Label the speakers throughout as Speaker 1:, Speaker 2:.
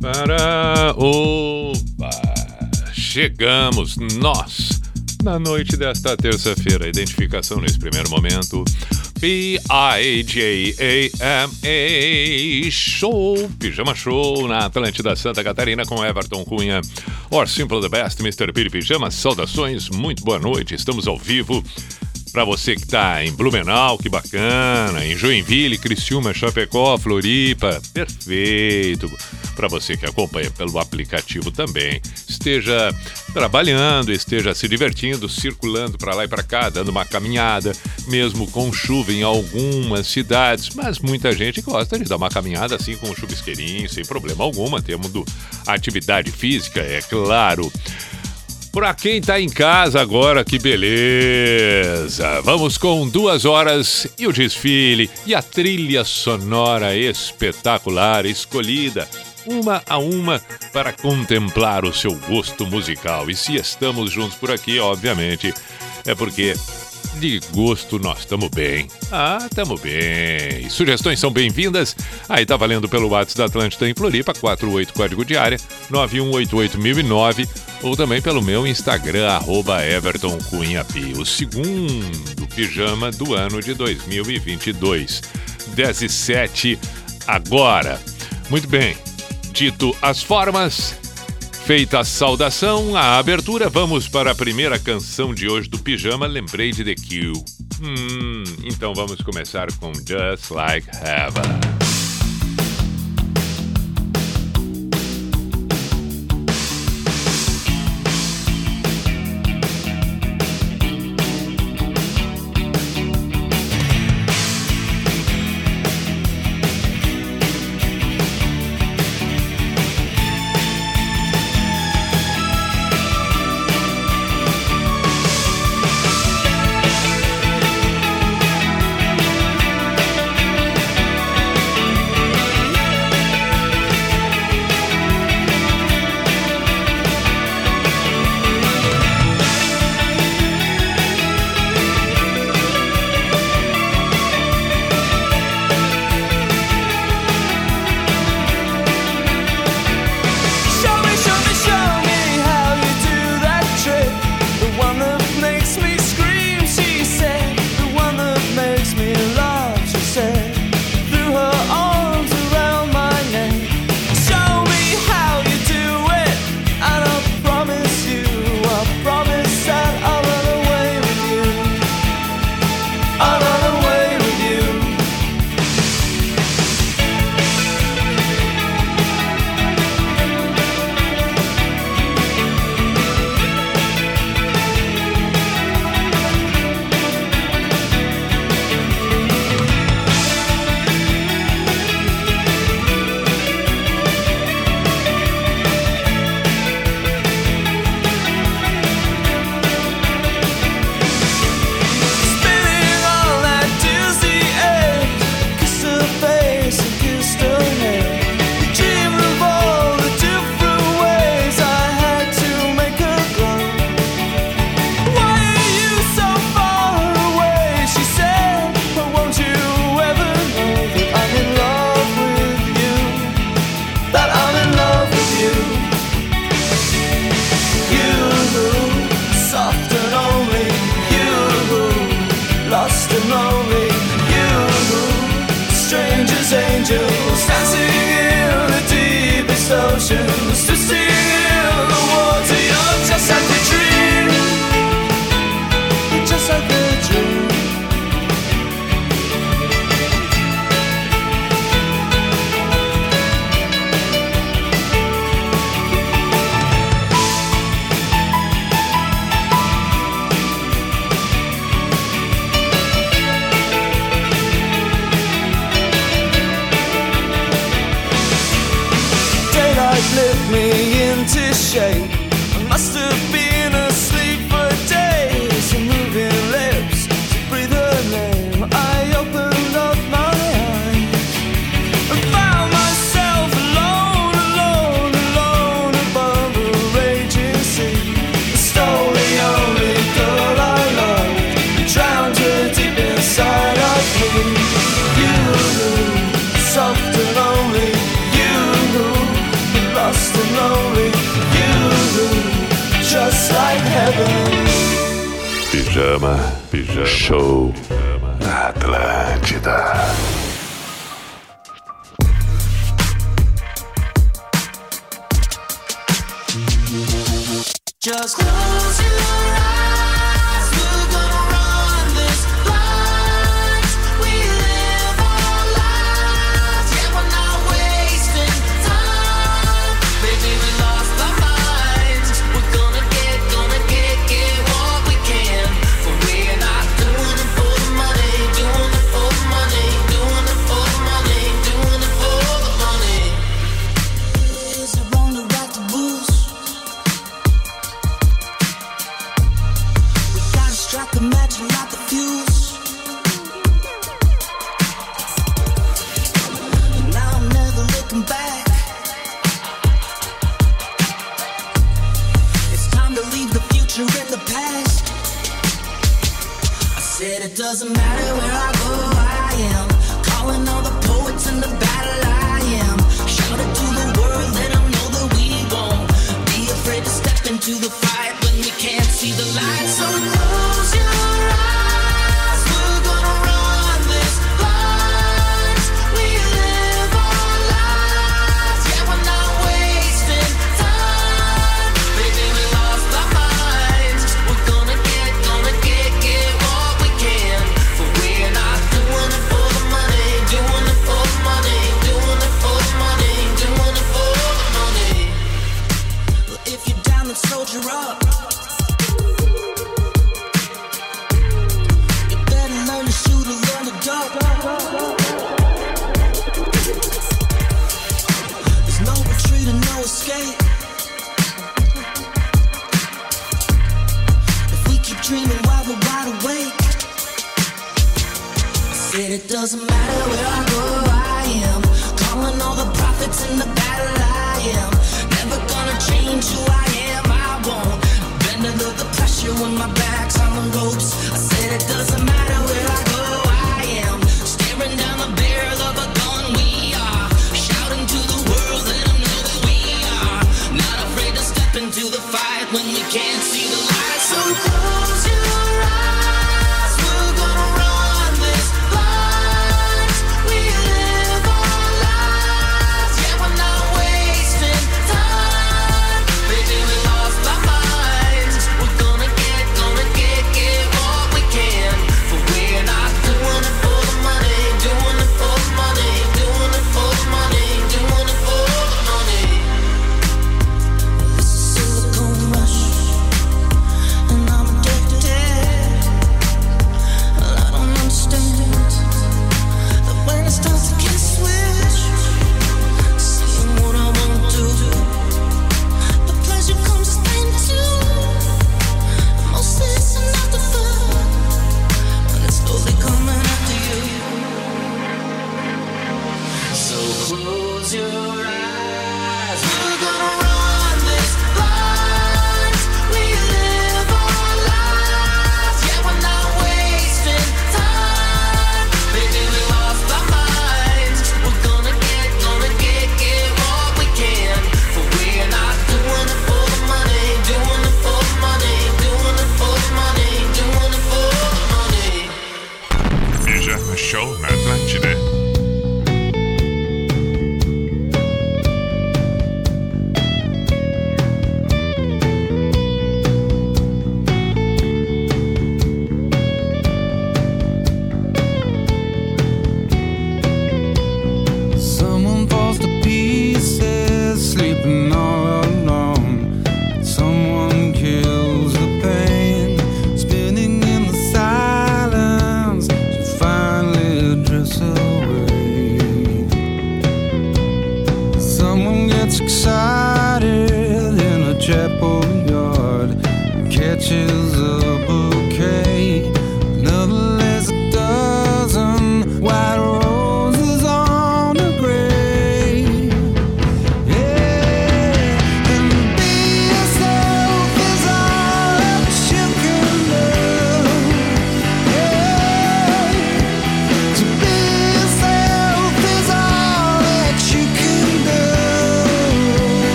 Speaker 1: Para opa! Chegamos nós na noite desta terça-feira. Identificação nesse primeiro momento. P-I-J-A-M-A Show, Pijama Show na Atlântida Santa Catarina com Everton Cunha. Or Simple the Best, Mr. Piri Pijama. Saudações, muito boa noite. Estamos ao vivo para você que está em Blumenau, que bacana, em Joinville, Criciúma, Chapecó, Floripa, perfeito. Para você que acompanha pelo aplicativo também, esteja trabalhando, esteja se divertindo, circulando para lá e para cá, dando uma caminhada, mesmo com chuva em algumas cidades, mas muita gente gosta de dar uma caminhada assim com um chuvisqueirinho, sem problema alguma, temos atividade física, é claro. Para quem tá em casa agora, que beleza! Vamos com duas horas e o desfile e a trilha sonora espetacular escolhida, uma a uma, para contemplar o seu gosto musical. E se estamos juntos por aqui, obviamente, é porque de gosto nós estamos bem. Ah, estamos bem. Sugestões são bem-vindas. Aí tá valendo pelo WhatsApp da Atlântida em Floripa, 48 código de área, 9188009 ou também pelo meu Instagram, arroba Everton Cunha P. O segundo pijama do ano de 2022. 17 agora. Muito bem. Dito as formas, Feita a saudação, a abertura, vamos para a primeira canção de hoje do Pijama, lembrei de The Kill. Hum, então vamos começar com Just Like Heaven.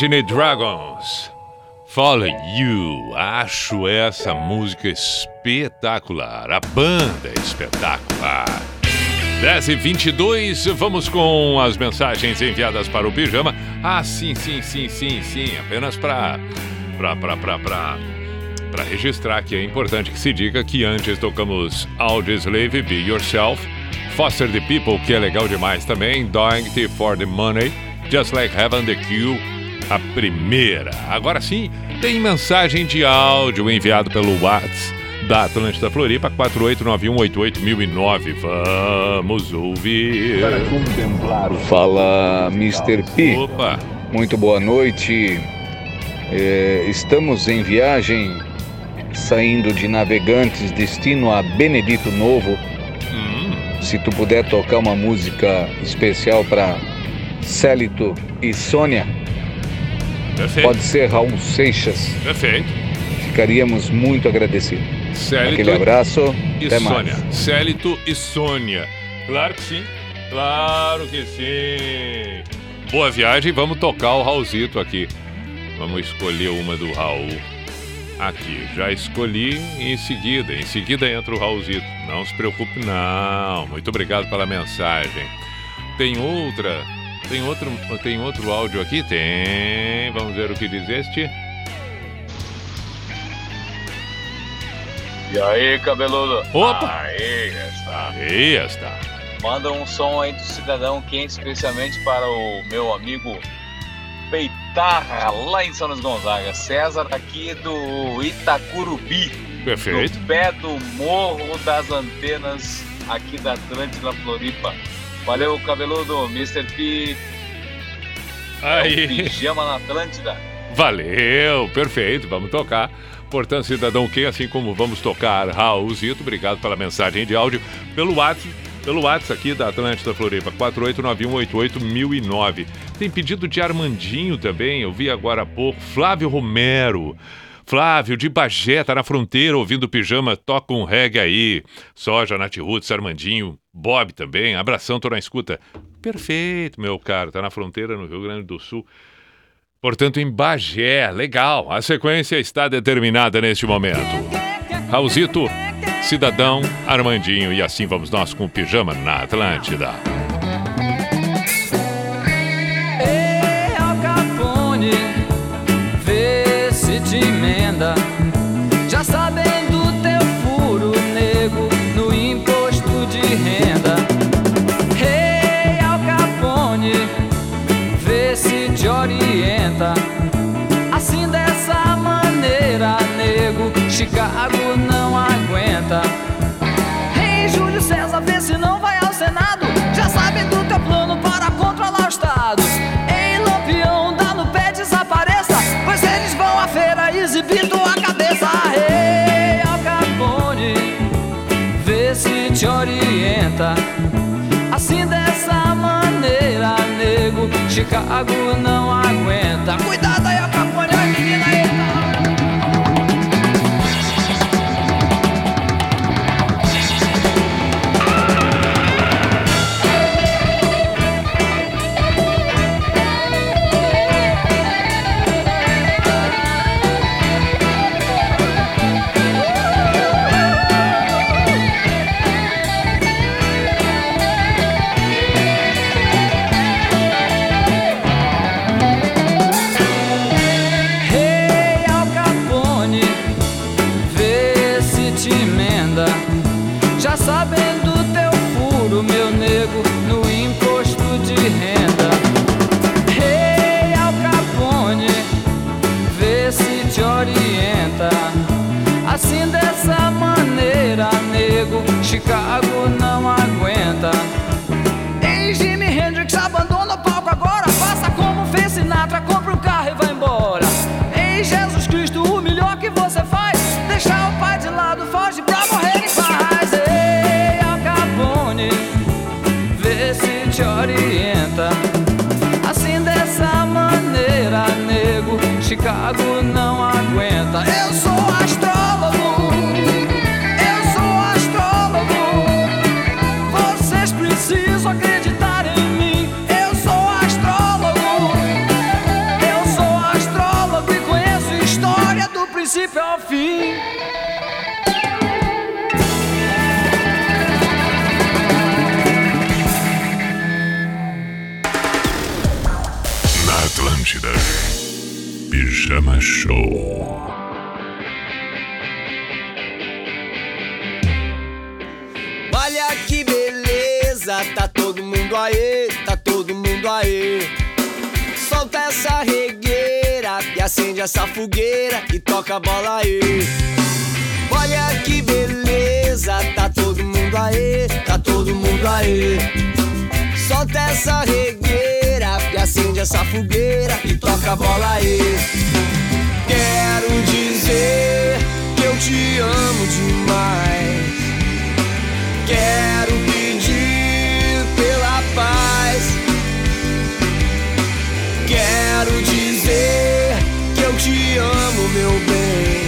Speaker 1: Imagine Dragons. Follow You. Acho essa música espetacular. A banda é espetacular. 10 e 22 vamos com as mensagens enviadas para o pijama. Ah, sim, sim, sim, sim, sim. Apenas para. para, para, para, para. Para registrar que é importante que se diga que antes tocamos Audioslave, Be Yourself, Foster the People, que é legal demais também, Doing It for the Money, Just Like Heaven the Q, a primeira. Agora sim, tem mensagem de áudio enviado pelo WhatsApp da Atlântida Floripa, 489188009. Vamos ouvir.
Speaker 2: Para contemplar. Fala, Mr. P.
Speaker 1: Opa.
Speaker 2: Muito boa noite. É, estamos em viagem, saindo de Navegantes, destino a Benedito Novo.
Speaker 1: Hum,
Speaker 2: Se tu puder tocar uma música especial para Célito e Sônia,
Speaker 1: perfeito.
Speaker 2: pode ser Raul Seixas.
Speaker 1: Perfeito.
Speaker 2: Ficaríamos muito agradecidos.
Speaker 1: Célito
Speaker 2: Aquele abraço,
Speaker 1: e
Speaker 2: até
Speaker 1: Sônia.
Speaker 2: mais.
Speaker 1: Célito e Sônia. Claro que sim. Claro que sim. Boa viagem, vamos tocar o Raulzito aqui. Vamos escolher uma do Raul. Aqui, já escolhi em seguida. Em seguida entra o Raulzito. Não se preocupe, não. Muito obrigado pela mensagem. Tem outra. Tem outro, tem outro áudio aqui? Tem. Vamos ver o que diz este.
Speaker 3: E aí, cabeludo?
Speaker 1: Opa!
Speaker 3: Aí, está.
Speaker 1: Aí está.
Speaker 3: Manda um som aí do Cidadão Quente, especialmente para o meu amigo Peitarra, lá em São Luís Gonzaga. César, aqui do Itacurubi,
Speaker 1: Perfeito.
Speaker 3: no pé do Morro das Antenas, aqui da Atlântida Floripa. Valeu, cabeludo, Mr. P. É
Speaker 1: Aí.
Speaker 3: Pijama na Atlântida.
Speaker 1: Valeu, perfeito, vamos tocar. Portanto, cidadão Q, assim como vamos tocar Raulzito, obrigado pela mensagem de áudio pelo WhatsApp, pelo WhatsApp aqui da Atlântida Floripa, 489188009. Tem pedido de Armandinho também, eu vi agora há pouco, Flávio Romero. Flávio, de Bagé, tá na fronteira ouvindo pijama, toca um reggae aí. Soja, Nath Roots, Armandinho, Bob também, abração, tô na escuta. Perfeito, meu caro, tá na fronteira no Rio Grande do Sul. Portanto, em Bagé, legal. A sequência está determinada neste momento. Raulzito, Cidadão, Armandinho e assim vamos nós com o pijama na Atlântida.
Speaker 4: Chicago não aguenta.
Speaker 5: música Show.
Speaker 6: Olha que beleza, tá todo mundo aí, tá todo mundo aí. Solta essa regueira e acende essa fogueira e toca a bola aí. Olha que beleza, tá todo mundo aí, tá todo mundo aí. Solta essa regueira e acende essa fogueira e toca a bola aí. Quero dizer que eu te amo demais. Quero pedir pela paz. Quero dizer que eu te amo, meu bem.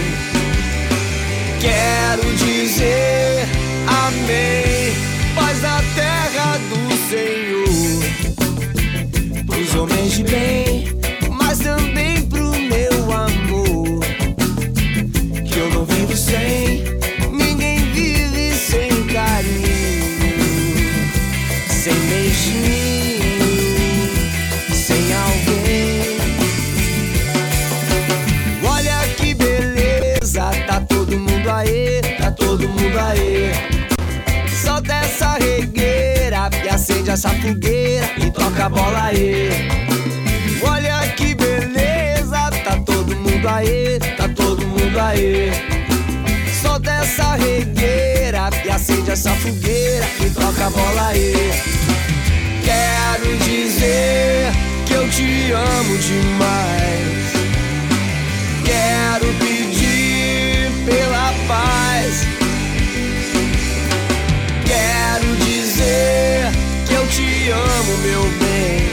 Speaker 6: Quero dizer amém. Paz na terra do Senhor. Pros homens de bem, mas também mundo aí, tá todo mundo aí. Solta essa regueira e acende essa fogueira e toca a bola aí. Olha que beleza, tá todo mundo aí, tá todo mundo aí. Solta essa regueira e acende essa fogueira e toca a bola aí. Quero dizer que eu te amo demais. Quero pedir pela paz. Quero dizer que eu te amo, meu bem.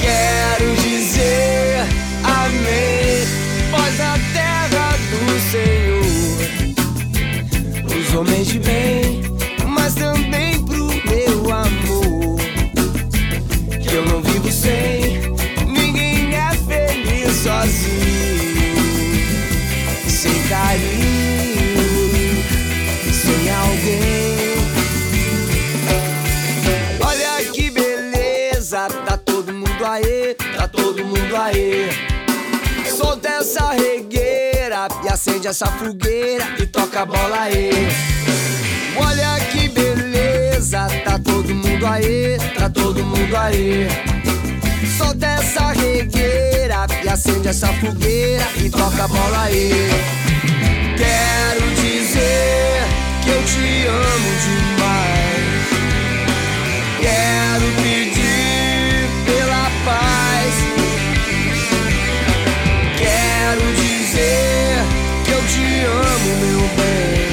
Speaker 6: Quero dizer amém. Paz na terra do Senhor. Os homens de bem, mundo aí. Solta essa regueira e acende essa fogueira e toca a bola aí. Olha que beleza, tá todo mundo aí, tá todo mundo aí. Solta essa regueira e acende essa fogueira e toca a bola aí. Quero dizer que eu te amo demais. Quero meu bem.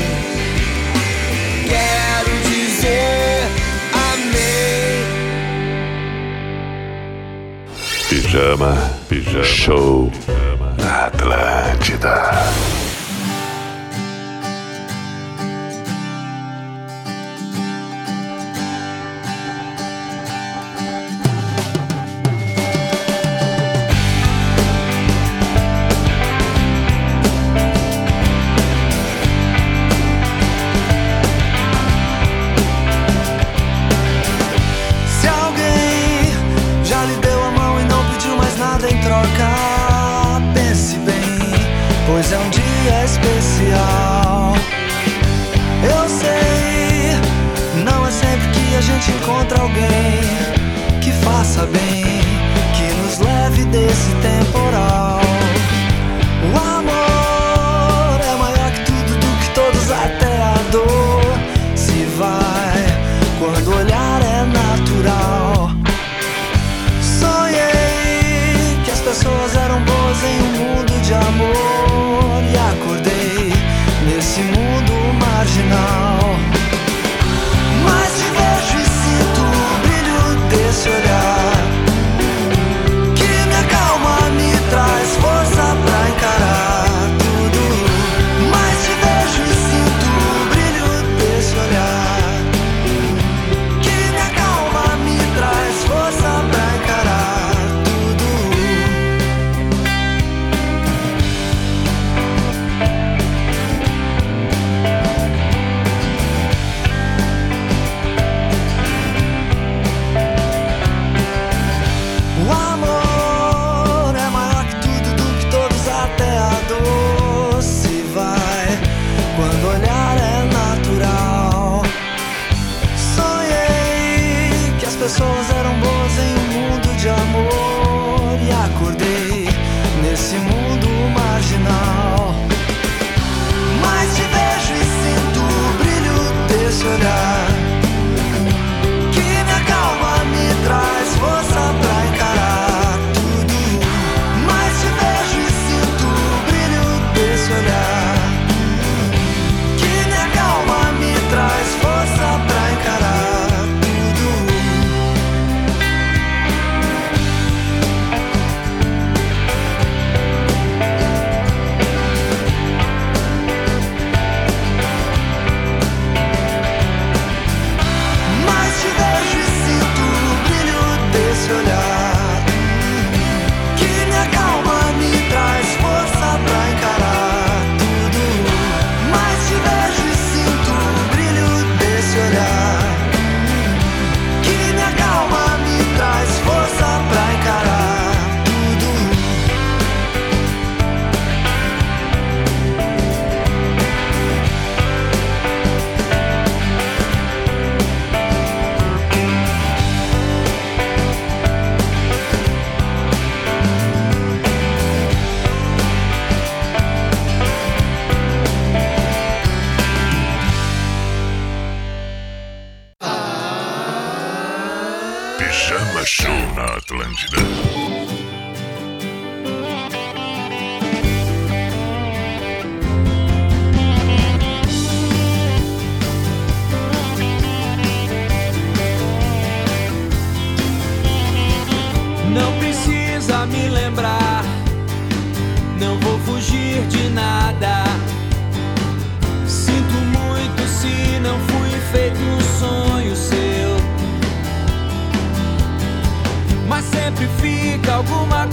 Speaker 6: Quero dizer amém.
Speaker 5: Pijama, pijama show na Atlântida.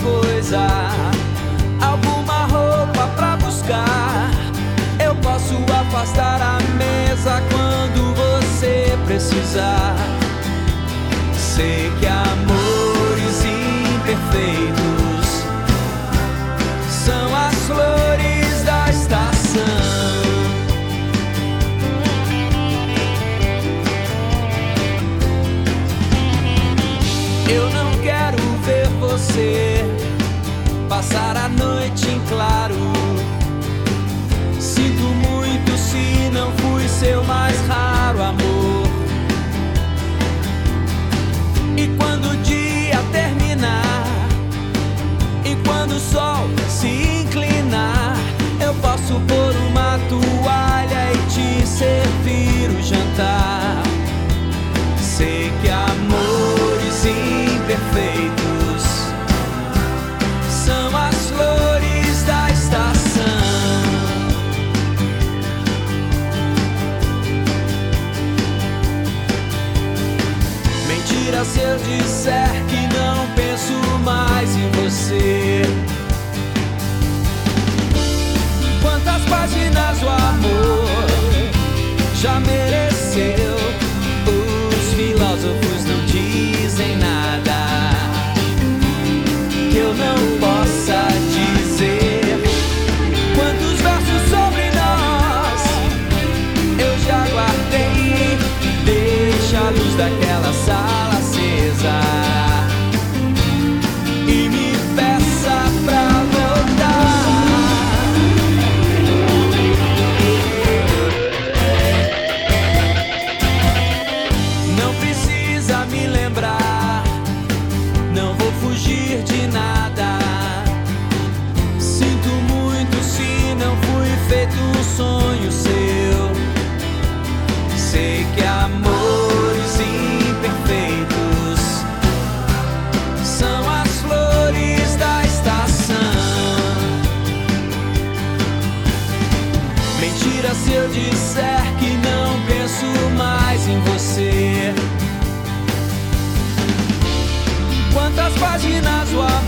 Speaker 7: coisa, alguma roupa pra buscar. Eu posso afastar a mesa quando você precisar. Sei que a claro. Sinto muito se não fui seu mais raro amor. E quando o dia terminar, e quando o sol se inclinar, eu posso pôr uma toalha e te servir o jantar. Quantas páginas o amor já mereceu? páginas na sua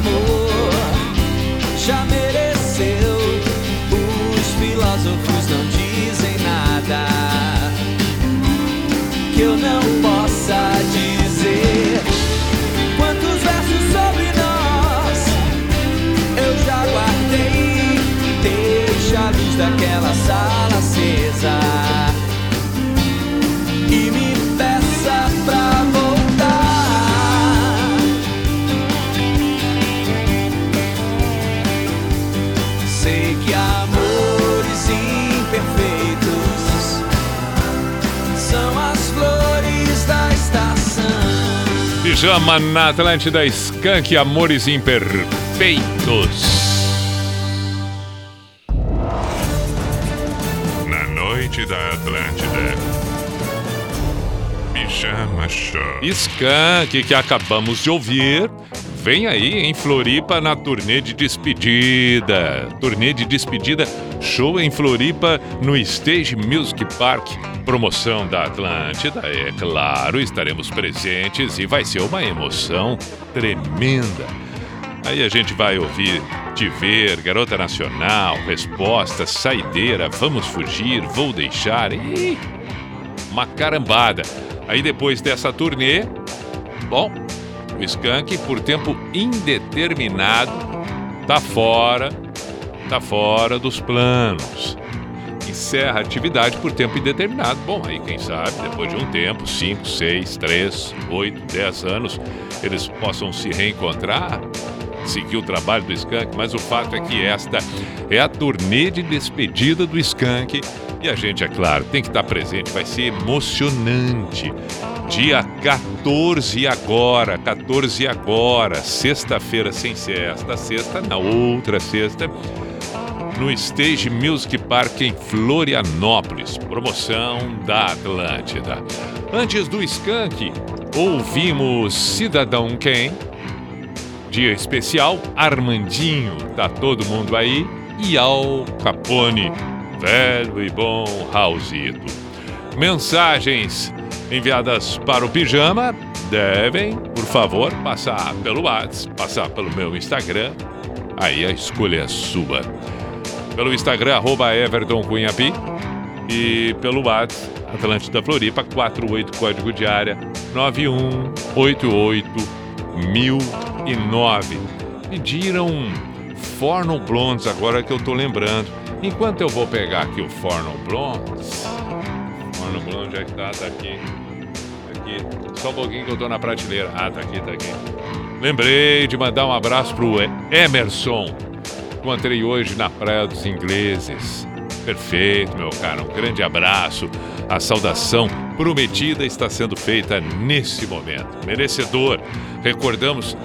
Speaker 1: Pijama na Atlântida Skank Amores Imperfeitos.
Speaker 5: Na noite da Atlântida. Pijama Show.
Speaker 1: Skank que acabamos de ouvir. Vem aí em Floripa na turnê de despedida. Turnê de despedida, show em Floripa no Stage Music Park. Promoção da Atlântida, é claro, estaremos presentes e vai ser uma emoção tremenda. Aí a gente vai ouvir Te Ver, Garota Nacional, Resposta, Saideira, Vamos Fugir, Vou Deixar e uma carambada. Aí depois dessa turnê, bom, o Skank por tempo indeterminado tá fora, tá fora dos planos. Encerra a atividade por tempo indeterminado. Bom, aí quem sabe, depois de um tempo, 5, 6, 3, 8, 10 anos, eles possam se reencontrar, seguir o trabalho do Skank, mas o fato é que esta é a turnê de despedida do Skank e a gente, é claro, tem que estar presente, vai ser emocionante. Dia 14 agora, 14 agora, sexta-feira sem ser esta sexta, na outra sexta, no Stage Music Park em Florianópolis, promoção da Atlântida. Antes do Skank, ouvimos Cidadão Quem, dia especial, Armandinho, tá todo mundo aí, e Al Capone, velho e bom Raulzito. Mensagens enviadas para o Pijama devem, por favor, passar pelo WhatsApp, passar pelo meu Instagram. Aí a escolha é sua. Pelo Instagram, arroba Everton Cunhapi. E pelo WhatsApp, Atlântida Floripa, 48 código de área 9188009. Pediram Forno Blondes, agora que eu tô lembrando. Enquanto eu vou pegar aqui o Forno Blondes. Forno Blondes, onde é que tá? Aqui. Aqui. Só um pouquinho que eu tô na prateleira. Ah, tá aqui, tá aqui. Lembrei de mandar um abraço pro Emerson. Encontrei hoje na Praia dos Ingleses. Perfeito, meu cara. Um grande abraço. A saudação prometida está sendo feita nesse momento. Merecedor. Recordamos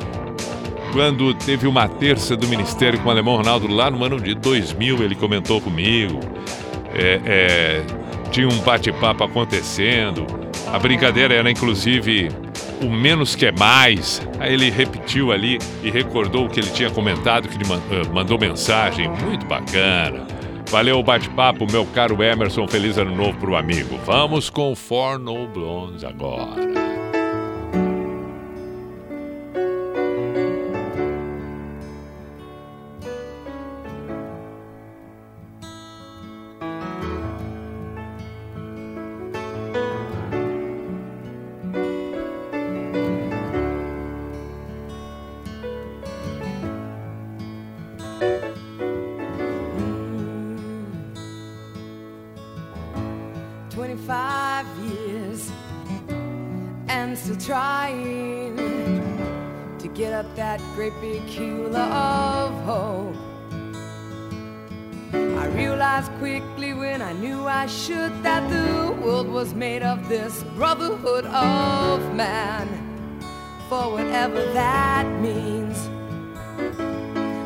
Speaker 1: quando teve uma terça do Ministério com o Alemão Ronaldo lá no ano de 2000, ele comentou comigo. É, é, tinha um bate-papo acontecendo. A brincadeira era, inclusive, o menos que é mais. Aí ele repetiu ali e recordou o que ele tinha comentado, que ele eh, mandou mensagem. Muito bacana. Valeu o bate-papo, meu caro Emerson. Feliz ano novo pro amigo. Vamos com Forno Blondes agora.
Speaker 4: Brotherhood of man, for whatever that means.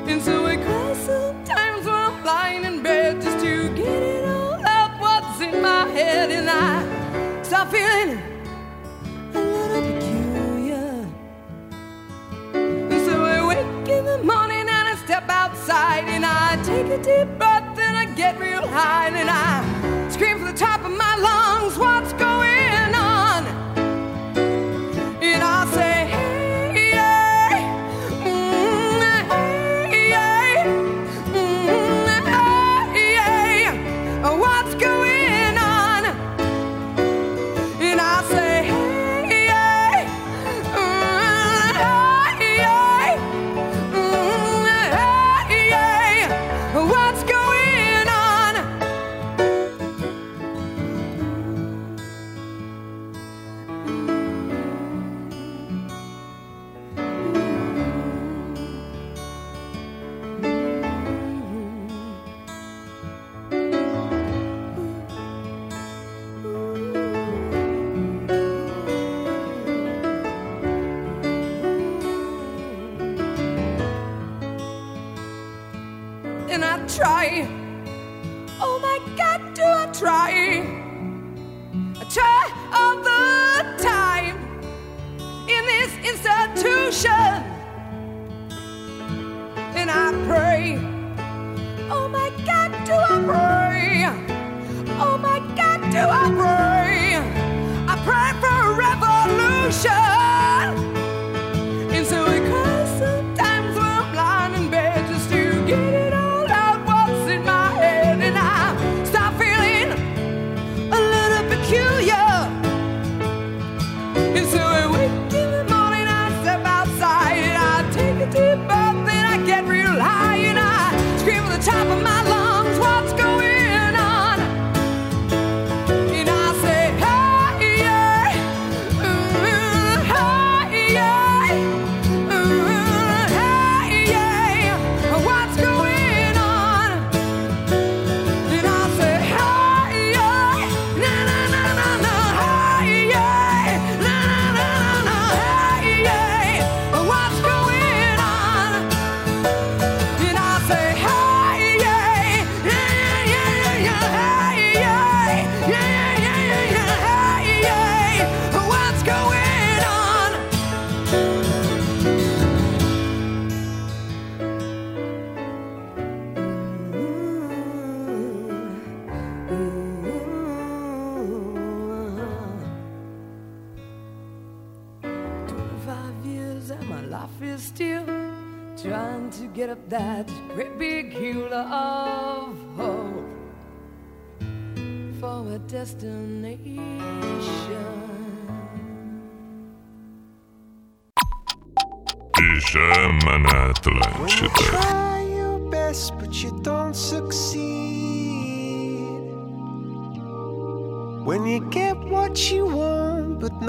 Speaker 4: And so I cry sometimes when I'm lying in bed just to get it all out what's in my head, and I start feeling a little peculiar. So I wake in the morning and I step outside and I take a deep breath and I get real high and I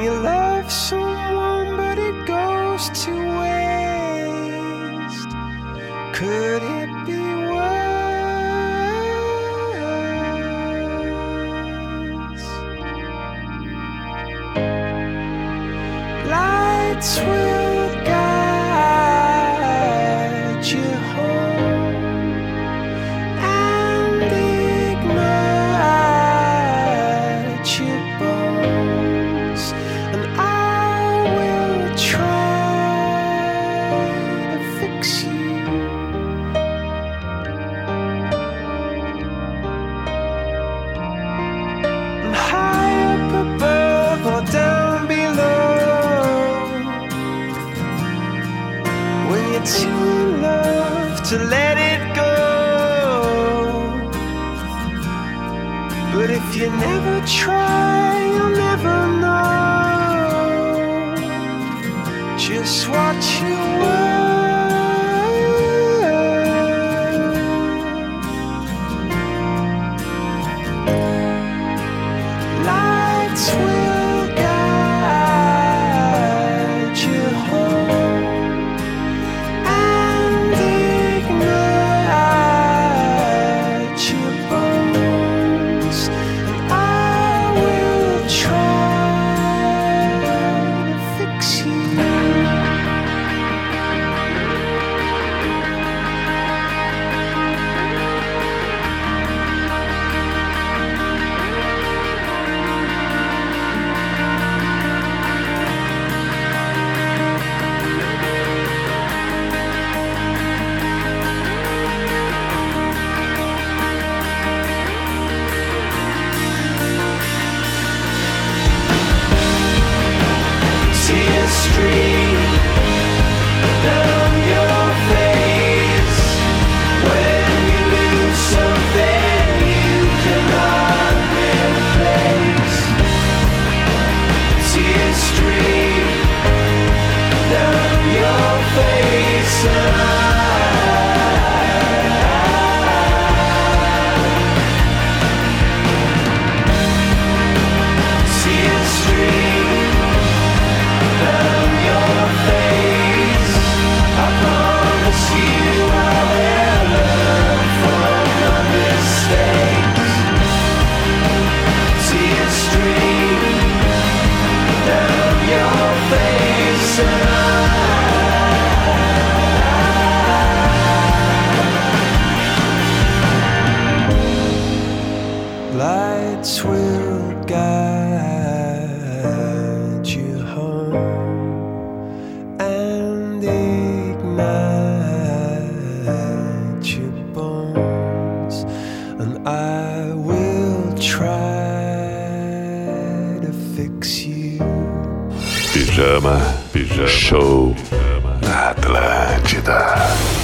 Speaker 8: real love.
Speaker 9: Atlântida.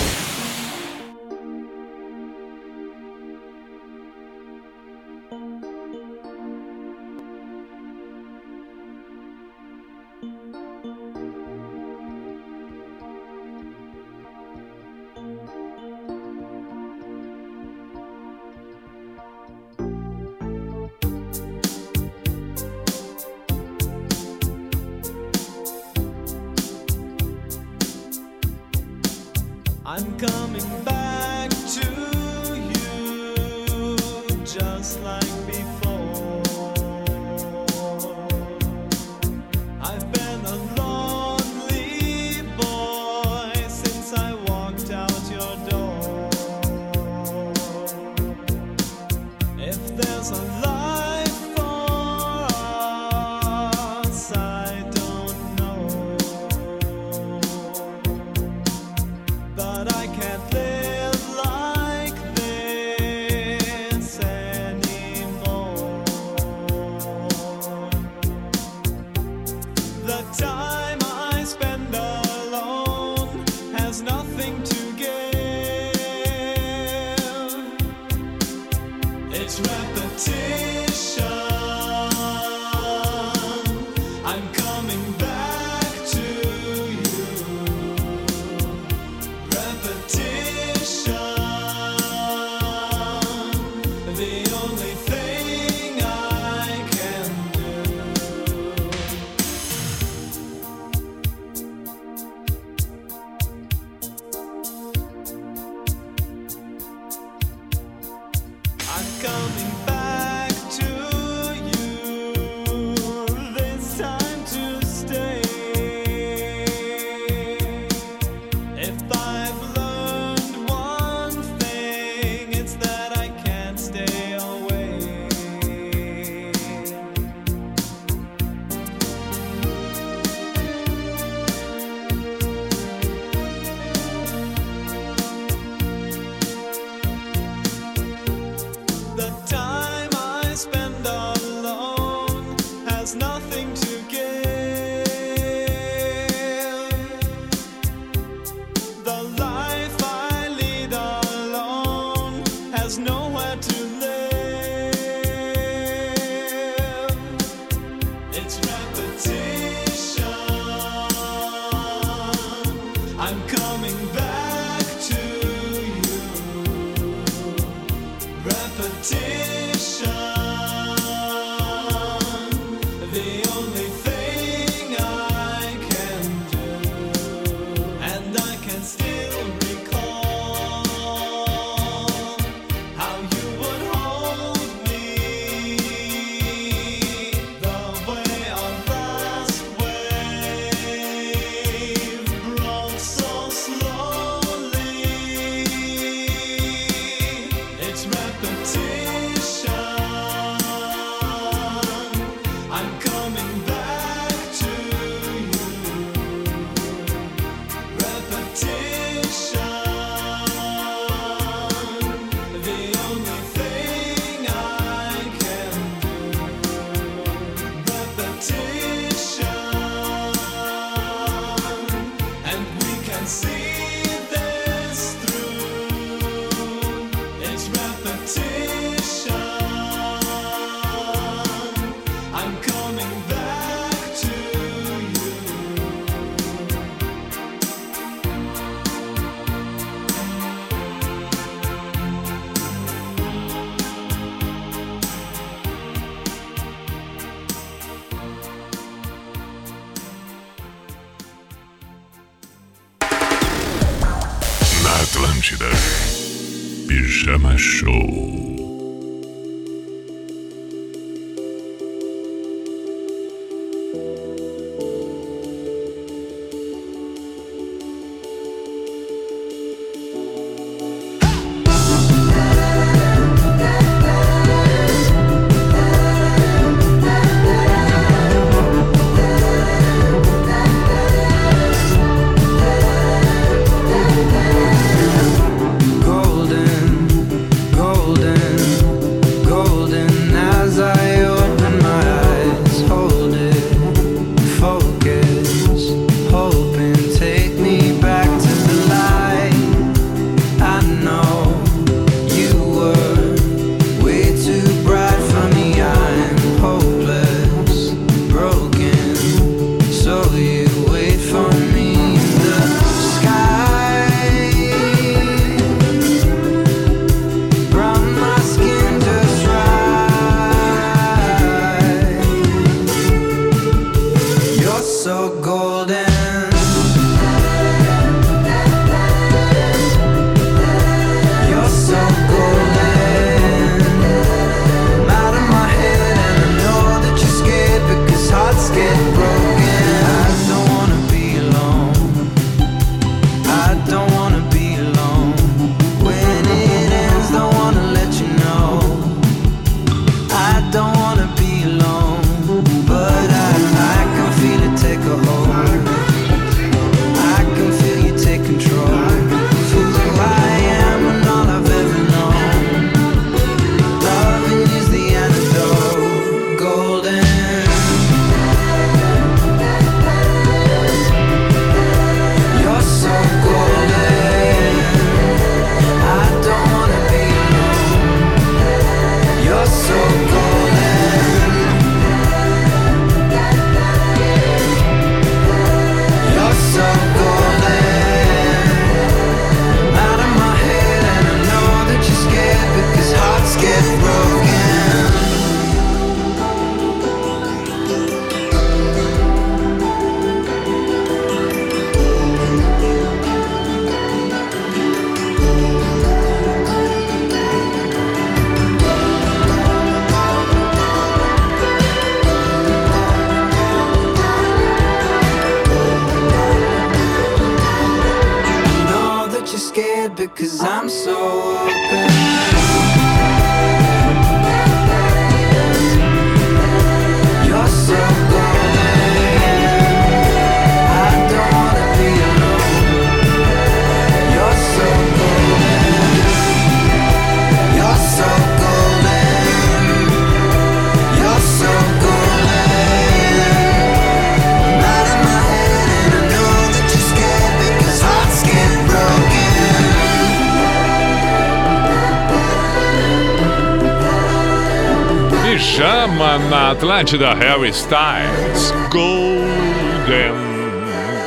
Speaker 9: Na Atlântida
Speaker 1: Harry Styles. Golden,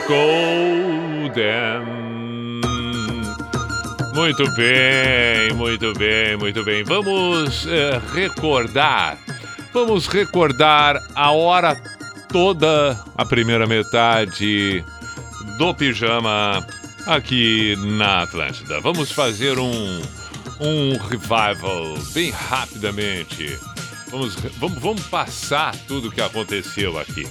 Speaker 1: Golden. Muito bem, muito bem, muito bem. Vamos eh, recordar. Vamos recordar a hora toda, a primeira metade do pijama aqui na Atlântida. Vamos fazer um, um revival bem rapidamente. Vamos, vamos, vamos passar tudo o que aconteceu aqui.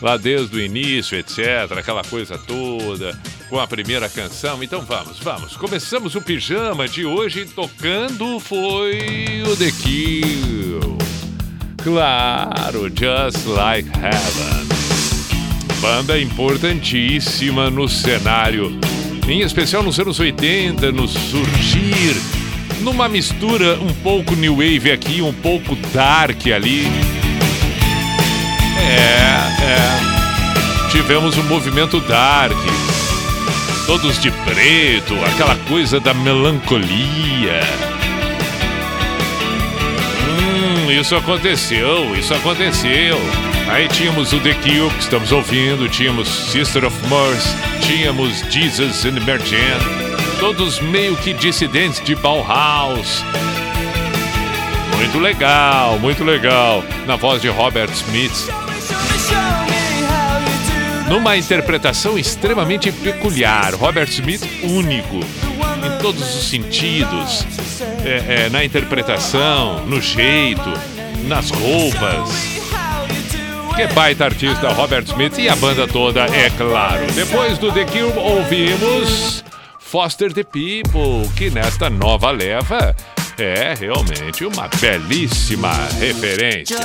Speaker 1: Lá desde o início, etc., aquela coisa toda, com a primeira canção. Então vamos, vamos. Começamos o pijama de hoje tocando foi o The Kill. Claro, Just Like Heaven. Banda importantíssima no cenário, em especial nos anos 80, no surgir, numa mistura um pouco new wave aqui, um pouco dark ali. É, é. Tivemos um movimento dark. Todos de preto, aquela coisa da melancolia. Hum, isso aconteceu, isso aconteceu. Aí tínhamos o The Kill, que estamos ouvindo, tínhamos Sister of Mercy, tínhamos Jesus and Mary Jane, todos meio que dissidentes de Bauhaus. Muito legal, muito legal. Na voz de Robert Smith. Numa interpretação extremamente peculiar. Robert Smith único em todos os sentidos. É, é, na interpretação, no jeito, nas roupas. Que baita artista Robert Smith e a banda toda, é claro. Depois do The Kill, ouvimos Foster the People, que nesta nova leva é realmente uma belíssima referência.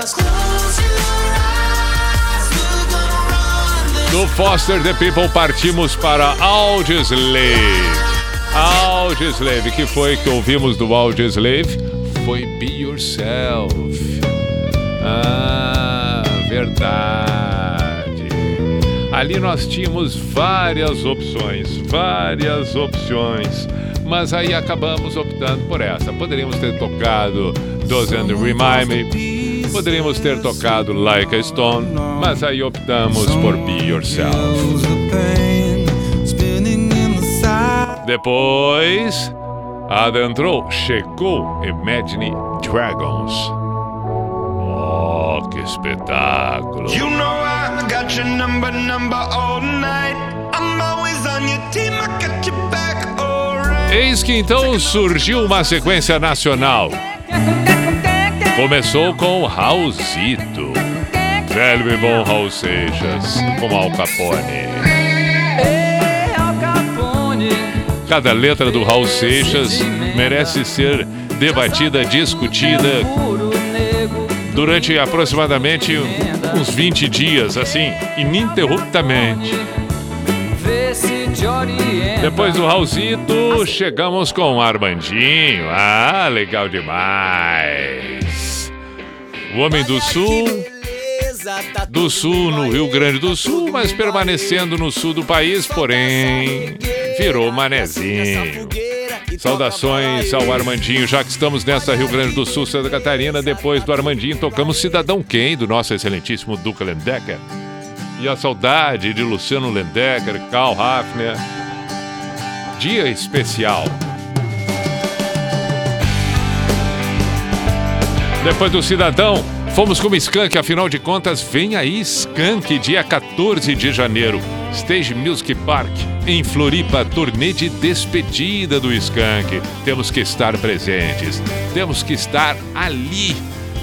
Speaker 1: Do Foster the People partimos para Audioslave. Audioslave, que foi que ouvimos do Audioslave? Foi Be Yourself. Ah, verdade. Ali nós tínhamos várias opções, várias opções. Mas aí acabamos optando por essa. Poderíamos ter tocado Doesn't Remind Me. Poderíamos ter tocado Like a Stone. Mas aí optamos por Be Yourself. Depois adentrou, chegou Imagine Dragons. Oh, que espetáculo!
Speaker 9: You know got your number, number all night. I'm always on your team, I got your back, alright.
Speaker 1: Eis que então surgiu uma sequência nacional. Começou com Raulzito. Velho e bom Raul Seixas, com Al Capone. Cada letra do Raul Seixas merece ser debatida, discutida. Durante aproximadamente uns 20 dias, assim, ininterruptamente. Depois do Raulzito, chegamos com o Armandinho. Ah, legal demais. O Homem do Sul, do Sul no Rio Grande do Sul, mas permanecendo no sul do país, porém virou manezinho. Saudações ao Armandinho, já que estamos nessa Rio Grande do Sul, Santa Catarina. Depois do Armandinho, tocamos Cidadão Quem, do nosso excelentíssimo Duca Lendecker. E a saudade de Luciano Lendecker, Karl Hafner. Dia especial. Depois do Cidadão, fomos com o Skank, afinal de contas, vem aí Skank, dia 14 de janeiro. Stage Music Park, em Floripa, turnê de despedida do Skank. Temos que estar presentes, temos que estar ali.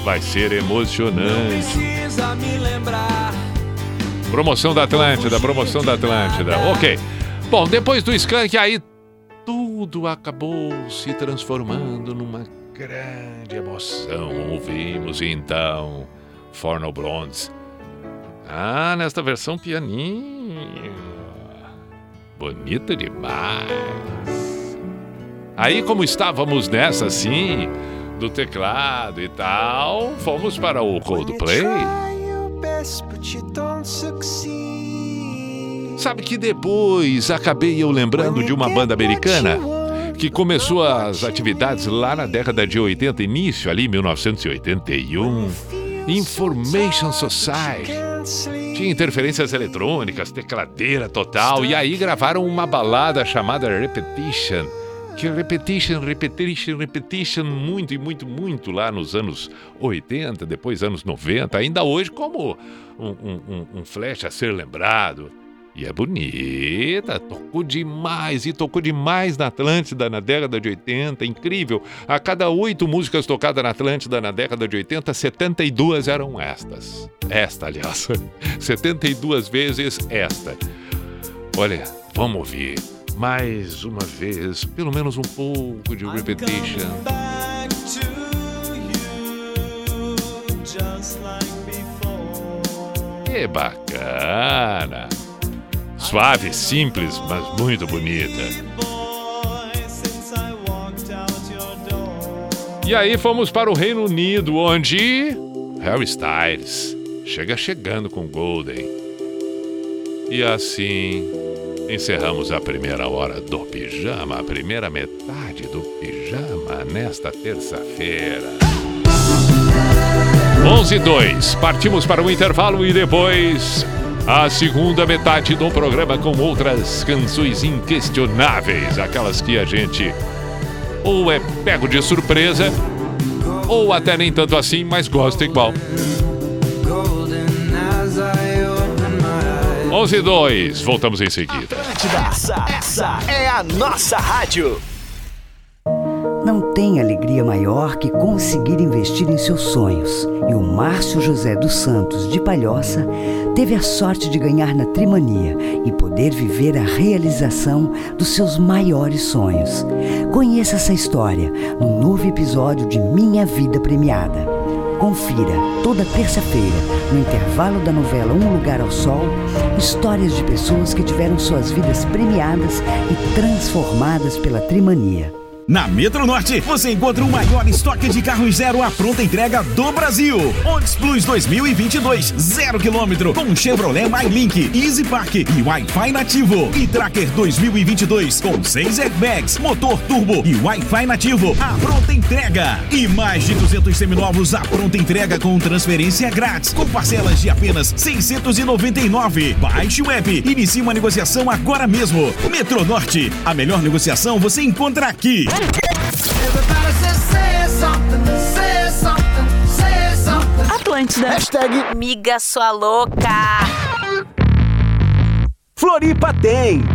Speaker 1: Vai ser emocionante.
Speaker 6: Precisa me lembrar.
Speaker 1: Promoção da Atlântida, promoção da Atlântida. Ok. Bom, depois do Skank, aí tudo acabou se transformando numa grande emoção. Ouvimos então Forno Blondes. Ah, nesta versão pianinho. Bonita demais. Aí, como estávamos nessa assim, do teclado e tal, fomos para o Coldplay. Sabe que depois acabei eu lembrando de uma banda americana que começou as atividades lá na década de 80, início ali, 1981. Information Society. Tinha interferências eletrônicas, tecladeira total, e aí gravaram uma balada chamada Repetition. Que repetition, repetition, repetition, muito e muito, muito lá nos anos 80, depois anos 90, ainda hoje como um, um, um, um flash a ser lembrado. E é bonita, tocou demais, e tocou demais na Atlântida na década de 80, incrível. A cada oito músicas tocadas na Atlântida na década de 80, 72 eram estas. Esta, aliás. 72 vezes esta. Olha, vamos ouvir mais uma vez, pelo menos um pouco de repetition.
Speaker 9: You, like.
Speaker 1: Que bacana! Suave, simples, mas muito bonita. E aí fomos para o Reino Unido, onde Harry Styles chega chegando com Golden. E assim encerramos a primeira hora do pijama, a primeira metade do pijama nesta terça-feira. 11 e 2, partimos para o intervalo e depois a segunda metade do programa com outras canções inquestionáveis, aquelas que a gente ou é pego de surpresa ou até nem tanto assim, mas gosta igual.
Speaker 7: Golden as I open my eyes.
Speaker 1: 11 e 2, voltamos em seguida.
Speaker 10: Essa, essa é a nossa rádio.
Speaker 11: Não tem alegria maior que conseguir investir em seus sonhos. E o Márcio José dos Santos, de Palhoça, teve a sorte de ganhar na Trimania e poder viver a realização dos seus maiores sonhos. Conheça essa história no novo episódio de Minha Vida Premiada. Confira toda terça-feira, no intervalo da novela Um Lugar ao Sol, histórias de pessoas que tiveram suas vidas premiadas e transformadas pela Trimania.
Speaker 12: Na Metro Norte, você encontra o maior estoque de carros zero à pronta entrega do Brasil. Onix Plus 2022, zero quilômetro, com Chevrolet MyLink, Easy Park e Wi-Fi nativo. E Tracker 2022, com seis airbags, motor turbo e Wi-Fi nativo, à pronta entrega. E mais de 200 seminovos à pronta entrega com transferência grátis, com parcelas de apenas 699. Baixe o app, inicie uma negociação agora mesmo. Metro Norte, a melhor negociação você encontra aqui.
Speaker 13: Atlântida.
Speaker 10: Hashtag
Speaker 13: Miga Sua Louca. Floripa tem.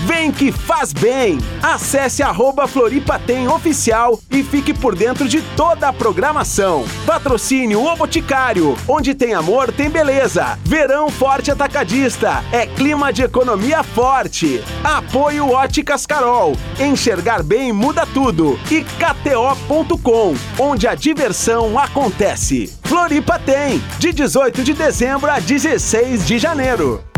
Speaker 13: Vem que faz bem! Acesse arroba Floripa tem oficial e fique por dentro de toda a programação. Patrocínio O Boticário, onde tem amor, tem beleza. Verão Forte Atacadista, é clima de economia forte. Apoio Óticas Carol, enxergar bem muda tudo. E KTO.com, onde a diversão acontece. Floripa tem, de 18 de dezembro a 16 de janeiro.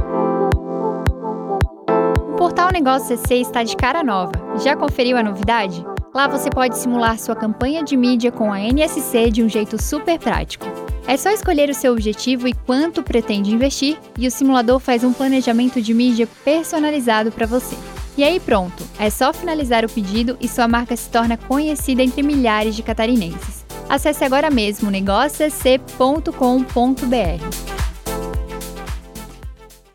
Speaker 14: Portal Negócio CC está de cara nova. Já conferiu a novidade? Lá você pode simular sua campanha de mídia com a NSC de um jeito super prático. É só escolher o seu objetivo e quanto pretende investir, e o simulador faz um planejamento de mídia personalizado para você. E aí pronto, é só finalizar o pedido e sua marca se torna conhecida entre milhares de catarinenses. Acesse agora mesmo negóciocc.com.br.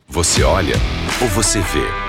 Speaker 15: Você olha ou você vê?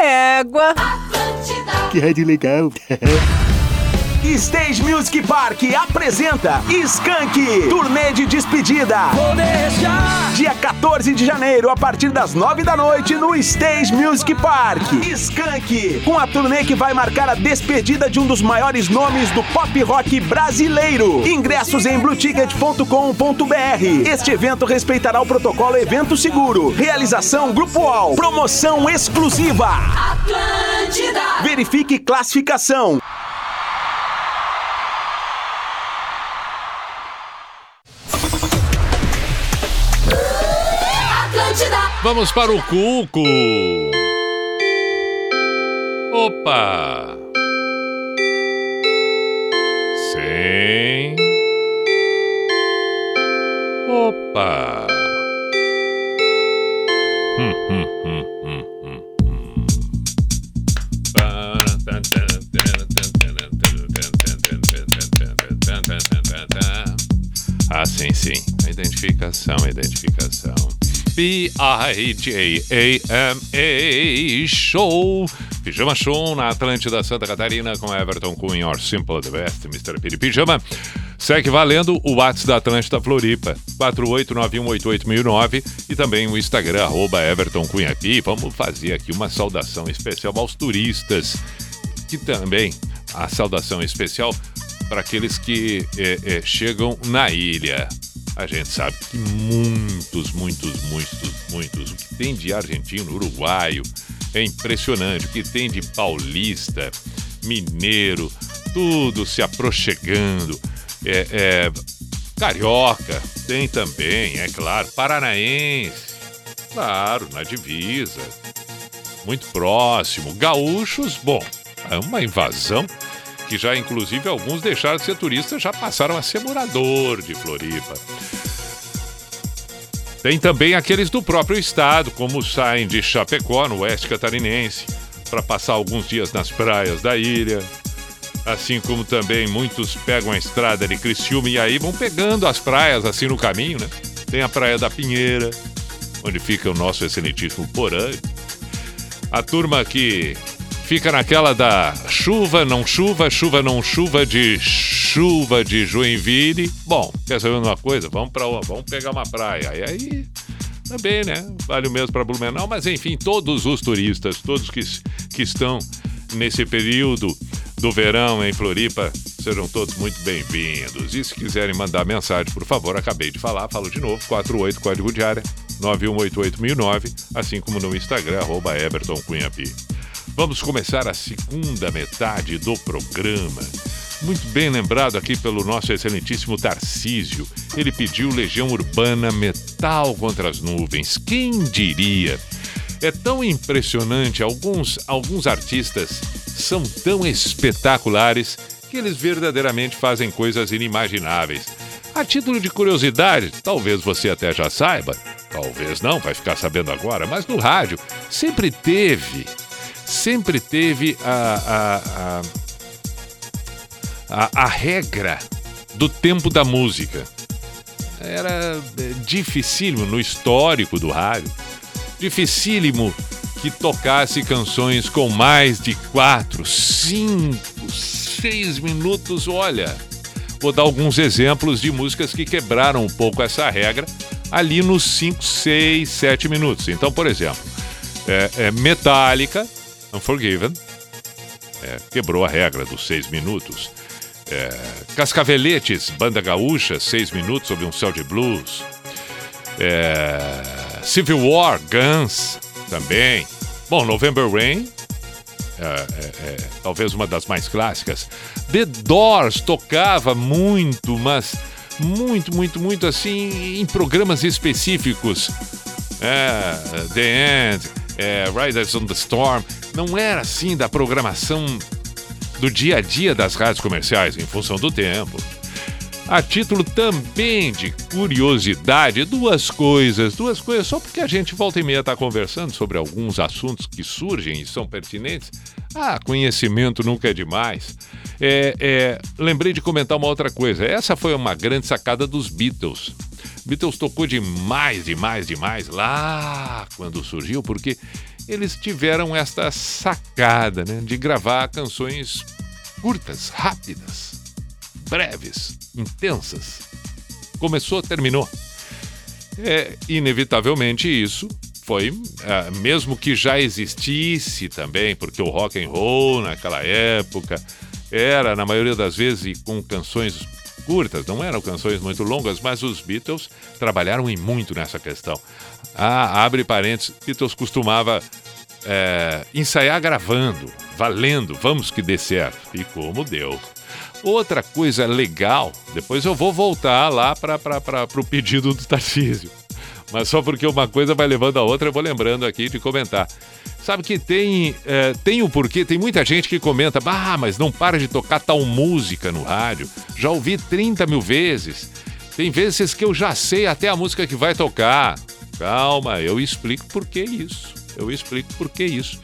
Speaker 13: Égua!
Speaker 16: Que rádio legal.
Speaker 13: Stage Music Park apresenta Skank, turnê de despedida. Dia 14 de janeiro, a partir das 9 da noite, no Stage Music Park. Skank, com a turnê que vai marcar a despedida de um dos maiores nomes do pop rock brasileiro. Ingressos em blueticket.com.br. Este evento respeitará o protocolo Evento Seguro. Realização Grupo All. Promoção exclusiva.
Speaker 17: Atlântida.
Speaker 13: Verifique classificação.
Speaker 1: Vamos para o Cuco. Opa! Sim. Opa! Hum, hum, hum, hum, hum, hum. Ah, sim, sim. Identificação, identificação. P-I-J-A-M-A Show. Pijama Show na Atlântida Santa Catarina com Everton Cunha, Or Simple the Best, Mr. Piri Pijama. Segue valendo o WhatsApp da Atlântida Floripa, 489188009 e também o Instagram, arroba Everton Cunha Pi. Vamos fazer aqui uma saudação especial aos turistas e também a saudação especial para aqueles que é, é, chegam na ilha. A gente sabe que muitos, muitos, muitos, muitos. O que tem de argentino, uruguaio, é impressionante. O que tem de paulista, mineiro, tudo se aproxegando. É, é, carioca, tem também, é claro. Paranaense, claro, na divisa. Muito próximo. Gaúchos, bom, é uma invasão que já inclusive alguns deixaram de ser turistas, já passaram a ser morador de Floripa. Tem também aqueles do próprio estado, como saem de Chapecó, no oeste catarinense, para passar alguns dias nas praias da ilha. Assim como também muitos pegam a estrada de Criciúma e aí vão pegando as praias assim no caminho, né? Tem a Praia da Pinheira, onde fica o nosso excelentíssimo Porã. A turma que fica naquela da chuva, não chuva, chuva, não chuva, de chuva de Joinville. Bom, quer saber uma coisa? Vamos para vamos pegar uma praia. E aí também, né? Vale o mesmo para Blumenau, mas enfim, todos os turistas, todos que, que estão nesse período do verão em Floripa, sejam todos muito bem-vindos. E se quiserem mandar mensagem, por favor, acabei de falar, falo de novo, 48 código de área 9188009, assim como no Instagram, arroba Everton. Vamos começar a segunda metade do programa. Muito bem lembrado aqui pelo nosso excelentíssimo Tarcísio. Ele pediu Legião Urbana Metal contra as Nuvens. Quem diria? É tão impressionante, alguns, alguns artistas são tão espetaculares que eles verdadeiramente fazem coisas inimagináveis. A título de curiosidade, talvez você até já saiba, talvez não, vai ficar sabendo agora, mas no rádio sempre teve, sempre teve a, a, a, a, a regra do tempo da música. Era é, dificílimo no histórico do rádio, dificílimo que tocasse canções com mais de quatro, cinco, seis minutos. Olha, vou dar alguns exemplos de músicas que quebraram um pouco essa regra ali nos 5, 6, 7 minutos. Então, por exemplo, é, é Metallica, Unforgiven, é, quebrou a regra dos 6 minutos. É, Cascaveletes, Banda Gaúcha, 6 minutos sobre um céu de blues. É, Civil War, Guns, também. Bom, November Rain, é, é, é, talvez uma das mais clássicas. The Doors tocava muito, mas muito, muito, muito assim em programas específicos. É, the End, é, Riders on the Storm. Não era assim da programação do dia a dia das rádios comerciais, em função do tempo. A título também de curiosidade, duas coisas, duas coisas, só porque a gente volta e meia está conversando sobre alguns assuntos que surgem e são pertinentes. Ah, conhecimento nunca é demais. É, é, lembrei de comentar uma outra coisa. Essa foi uma grande sacada dos Beatles. Beatles tocou demais, demais, demais lá quando surgiu, porque eles tiveram esta sacada né, de gravar canções curtas, rápidas, breves, intensas. Começou, terminou. É, inevitavelmente isso foi, é, mesmo que já existisse também, porque o rock and roll naquela época era, na maioria das vezes, com canções curtas, não eram canções muito longas, mas os Beatles trabalharam em muito nessa questão. Ah, abre parênteses, Beatles costumava é, ensaiar gravando, valendo, vamos que dê certo. E como deu. Outra coisa legal, depois eu vou voltar lá para o pedido do Tarcísio. Mas só porque uma coisa vai levando a outra, eu vou lembrando aqui de comentar. Sabe que tem, é, tem o porquê, tem muita gente que comenta, ah, mas não para de tocar tal música no rádio. Já ouvi 30 mil vezes. Tem vezes que eu já sei até a música que vai tocar. Calma, eu explico por que isso. Eu explico por que isso.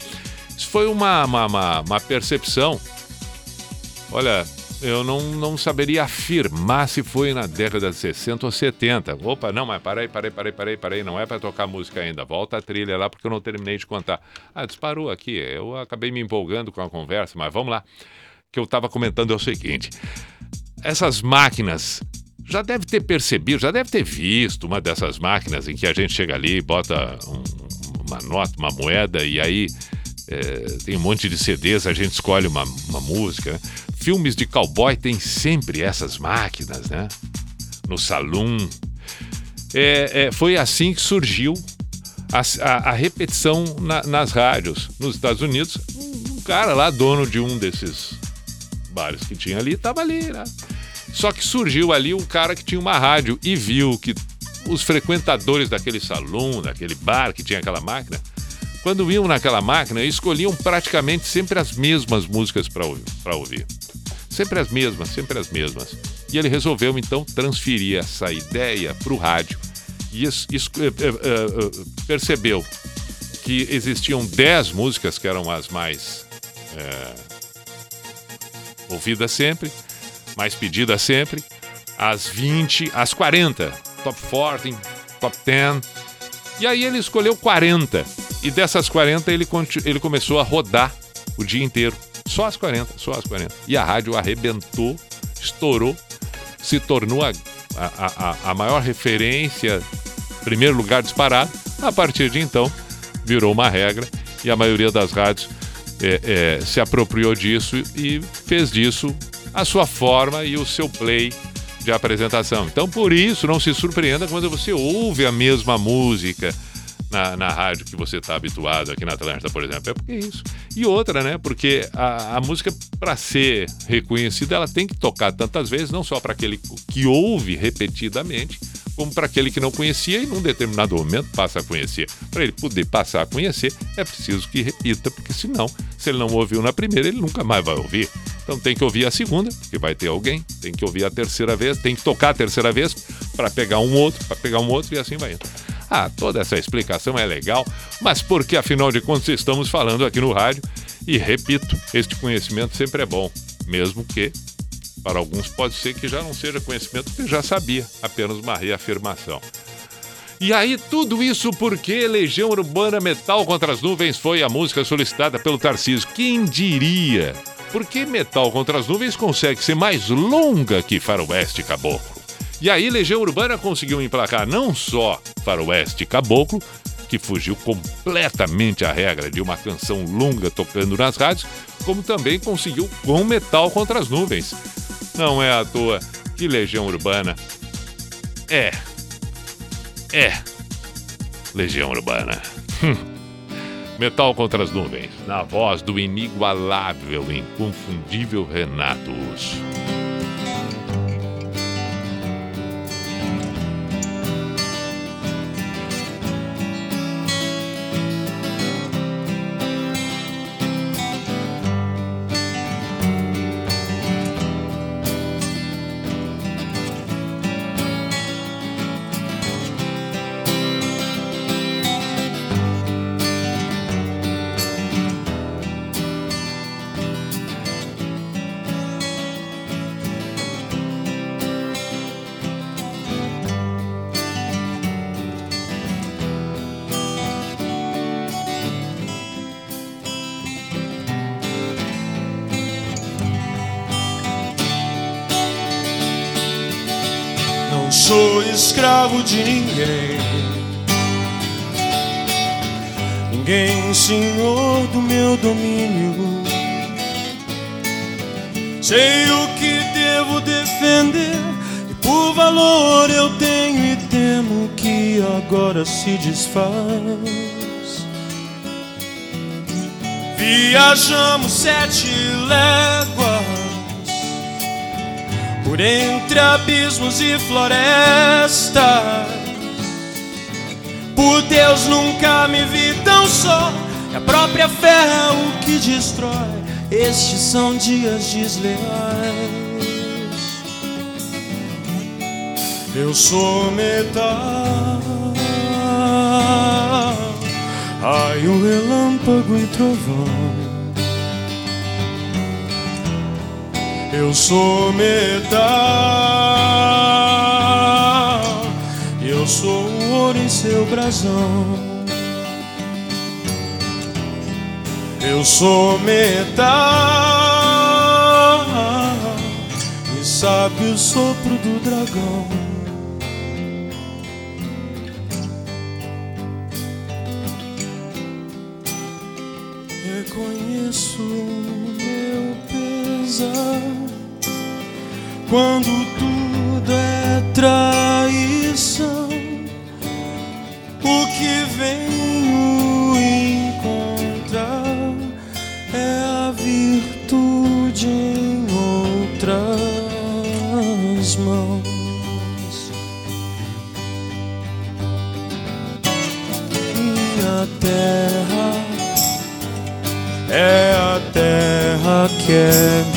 Speaker 1: Isso foi uma, uma, uma, uma percepção. Olha, eu não, não saberia afirmar se foi na década de 60 ou 70. Opa, não, mas parei, parei, parei, parei, parei. Não é para tocar música ainda. Volta a trilha lá porque eu não terminei de contar. Ah, disparou aqui. Eu acabei me empolgando com a conversa, mas vamos lá. O que eu estava comentando é o seguinte: essas máquinas. Já deve ter percebido, já deve ter visto uma dessas máquinas em que a gente chega ali, bota um, uma nota, uma moeda e aí é, tem um monte de CDs, a gente escolhe uma, uma música. Né? Filmes de cowboy tem sempre essas máquinas, né? No salão. É, é, foi assim que surgiu a, a, a repetição na, nas rádios. Nos Estados Unidos, um cara lá, dono de um desses bares que tinha ali, estava ali, né? Só que surgiu ali um cara que tinha uma rádio e viu que os frequentadores daquele salão, daquele bar que tinha aquela máquina, quando iam naquela máquina, escolhiam praticamente sempre as mesmas músicas para ouvir. Sempre as mesmas, sempre as mesmas. E ele resolveu então transferir essa ideia para o rádio e isso, isso, uh, uh, percebeu que existiam 10 músicas que eram as mais eh, ouvidas sempre, mais pedidas sempre, as 20, as 40, top 40, top 10. E aí ele escolheu 40 e dessas 40 ele, ele começou a rodar o dia inteiro. Só as 40, só as 40. E a rádio arrebentou, estourou, se tornou a, a, a, a maior referência, primeiro lugar disparado. A partir de então, virou uma regra e a maioria das rádios é, é, se apropriou disso e fez disso a sua forma e o seu play de apresentação. Então, por isso, não se surpreenda quando você ouve a mesma música na, na rádio que você está habituado aqui na Atlântida, por exemplo. É porque é isso. E outra, né? Porque a, a música, para ser reconhecida, ela tem que tocar tantas vezes, não só para aquele que ouve repetidamente, como para aquele que não conhecia e num determinado momento passa a conhecer. Para ele poder passar a conhecer, é preciso que repita, porque senão, se ele não ouviu na primeira, ele nunca mais vai ouvir. Então tem que ouvir a segunda, que vai ter alguém, tem que ouvir a terceira vez, tem que tocar a terceira vez para pegar um outro, para pegar um outro e assim vai indo. Ah, toda essa explicação é legal, mas porque afinal de contas estamos falando aqui no rádio e repito, este conhecimento sempre é bom, mesmo que para alguns pode ser que já não seja conhecimento que já sabia, apenas uma reafirmação. E aí, tudo isso porque Legião Urbana Metal contra as Nuvens foi a música solicitada pelo Tarcísio. Quem diria? Porque Metal contra as Nuvens consegue ser mais longa que Faroeste Caboclo. E aí, Legião Urbana conseguiu emplacar não só Faroeste Caboclo, que fugiu completamente à regra de uma canção longa tocando nas rádios, como também conseguiu com Metal contra as Nuvens. Não é à toa que Legião Urbana é. É. Legião Urbana. Metal contra as nuvens, na voz do inigualável, inconfundível Renato
Speaker 18: de ninguém. Ninguém senhor do meu domínio. Sei o que devo defender. E por valor eu tenho e temo que agora se desfaz. Viajamos sete léguas por entre abismos e florestas. Por Deus nunca me vi tão só. E a própria fé é o que destrói. Estes são dias desleais. Eu sou metal. Raio, relâmpago e trovão. Eu sou metal, eu sou ouro em seu brasão. Eu sou metal e sabe o sopro do dragão. Reconheço o meu pesar quando tudo é traição. O que venho encontrar é a virtude em outras mãos. Minha terra é a terra que é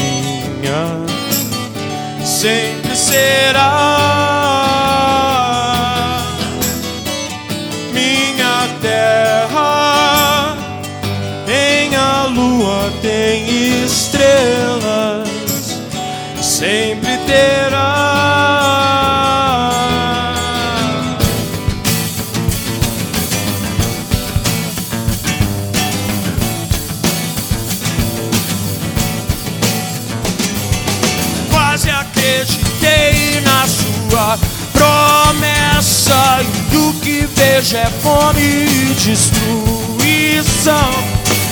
Speaker 18: promessa E o que vejo é fome e destruição.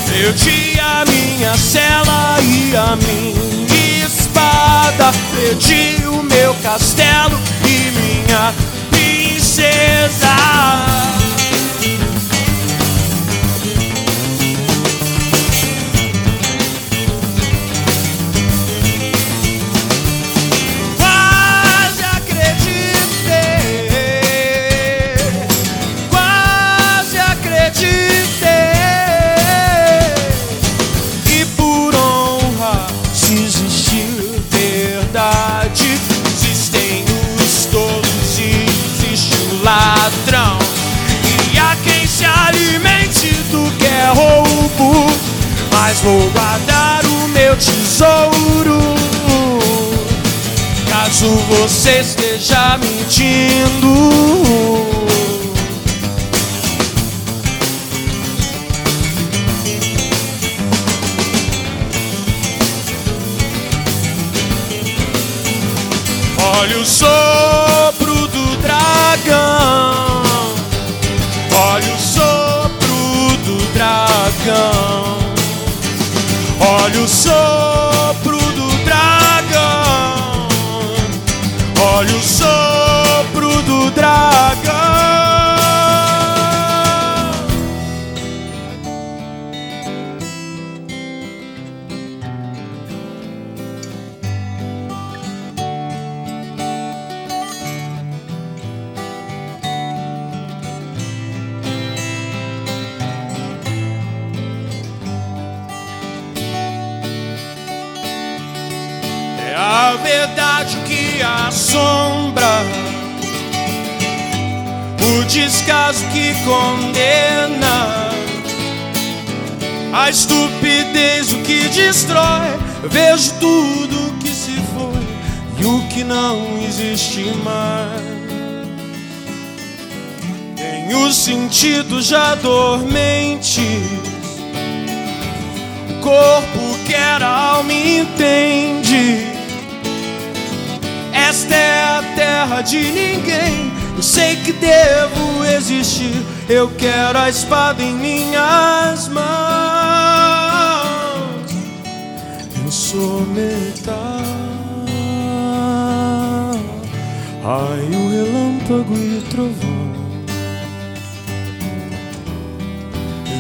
Speaker 18: Perdi a minha cela e a minha espada. Perdi o meu castelo e minha princesa Cristo que é roubo, mas vou guardar o meu tesouro. Caso você esteja mentindo. Olha o sopro do dragão. Olha o sopro do dragão. Olha o sopro do dragão. Assombra, o descaso que condena, a estupidez o que destrói. Vejo tudo que se foi e o que não existe mais. Tenho sentidos já dormentes. O corpo quer, a alma entende. Esta é a terra de ninguém. Eu sei que devo existir. Eu quero a espada em minhas mãos. Eu sou metal. Raio, relâmpago e trovão.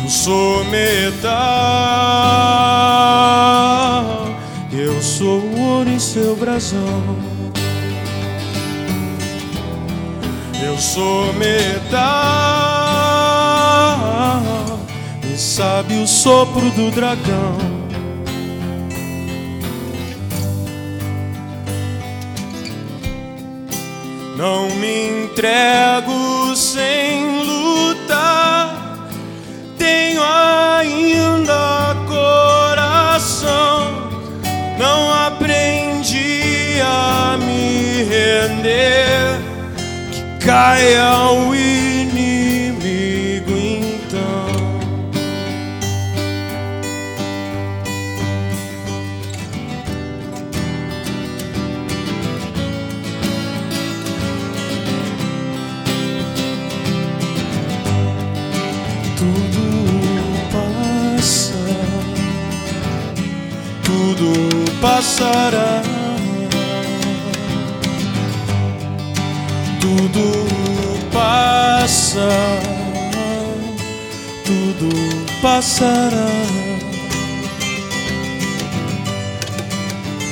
Speaker 18: Eu sou metal. Eu sou o ouro em seu brasão. Eu sou metal. E sabe o sopro do dragão. Não me entrego sem lutar. Tenho ainda coração. Não aprendi a me render. Caia o inimigo então. Tudo passa, tudo passará. Tudo tudo passará.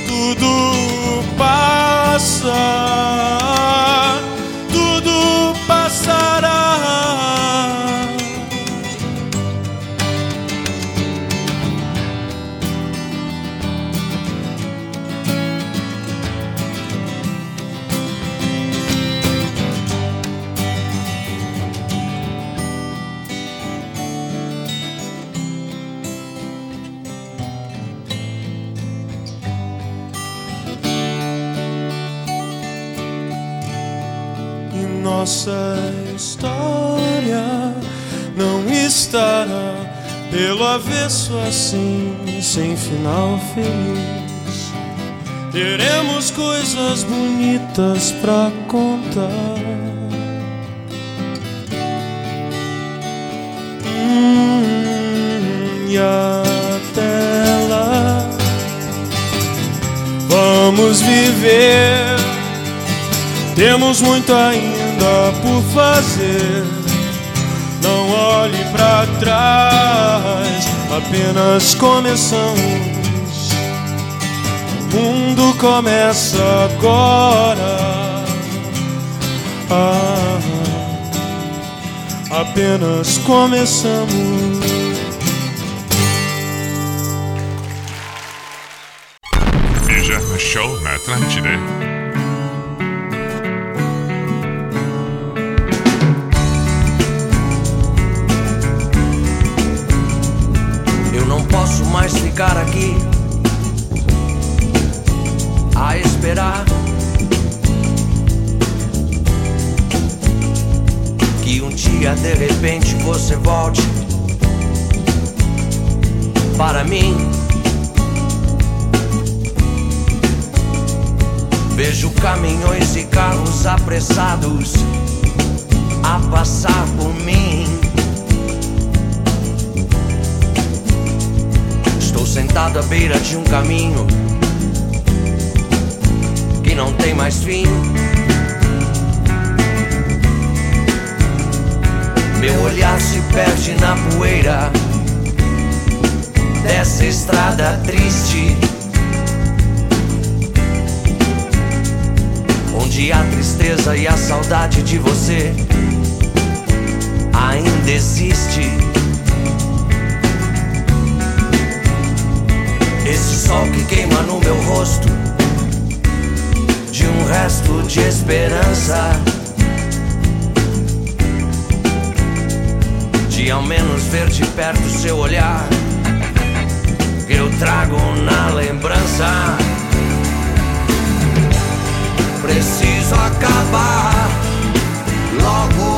Speaker 18: Tudo passa, nossa história não estará pelo avesso assim, sem final feliz. Teremos coisas bonitas pra contar. Hum, e até lá, vamos viver. Temos muito ainda por fazer. Não olhe pra trás, apenas começamos. O mundo começa agora. Ah, apenas começamos.
Speaker 5: Pijama Show na Atlântida.
Speaker 6: Volte para mim. Vejo caminhões e carros apressados a passar por mim. Estou sentado à beira de um caminho que não tem mais fim. Meu olhar se perde na poeira dessa estrada triste. Onde a tristeza e a saudade de você ainda existe. Esse sol que queima no meu rosto de um resto de esperança. De ao menos ver de perto seu olhar eu trago na lembrança. Preciso acabar logo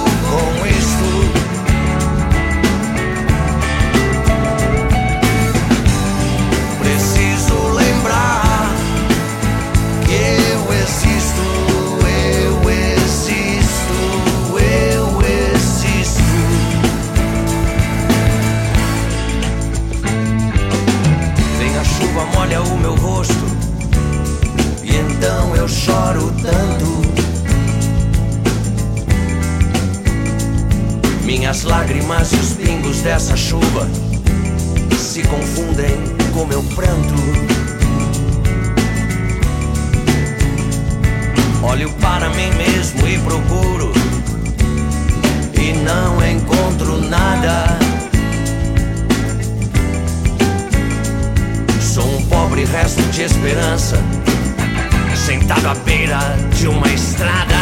Speaker 6: choro tanto. Minhas lágrimas e os pingos dessa chuva se confundem com meu pranto. Olho para mim mesmo e procuro, e não encontro nada. Sou um pobre resto de esperança, sentado à beira de uma estrada.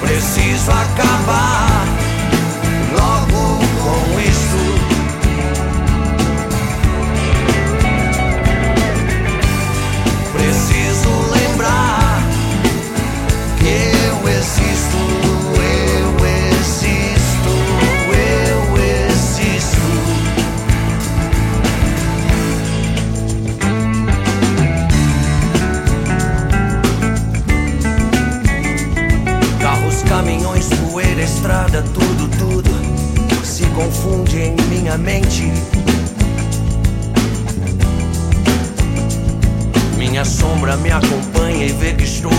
Speaker 6: Preciso acabar logo com isso. Preciso lembrar que eu existo, estrada, tudo, tudo se confunde em minha mente. Minha sombra me acompanha e vê que estou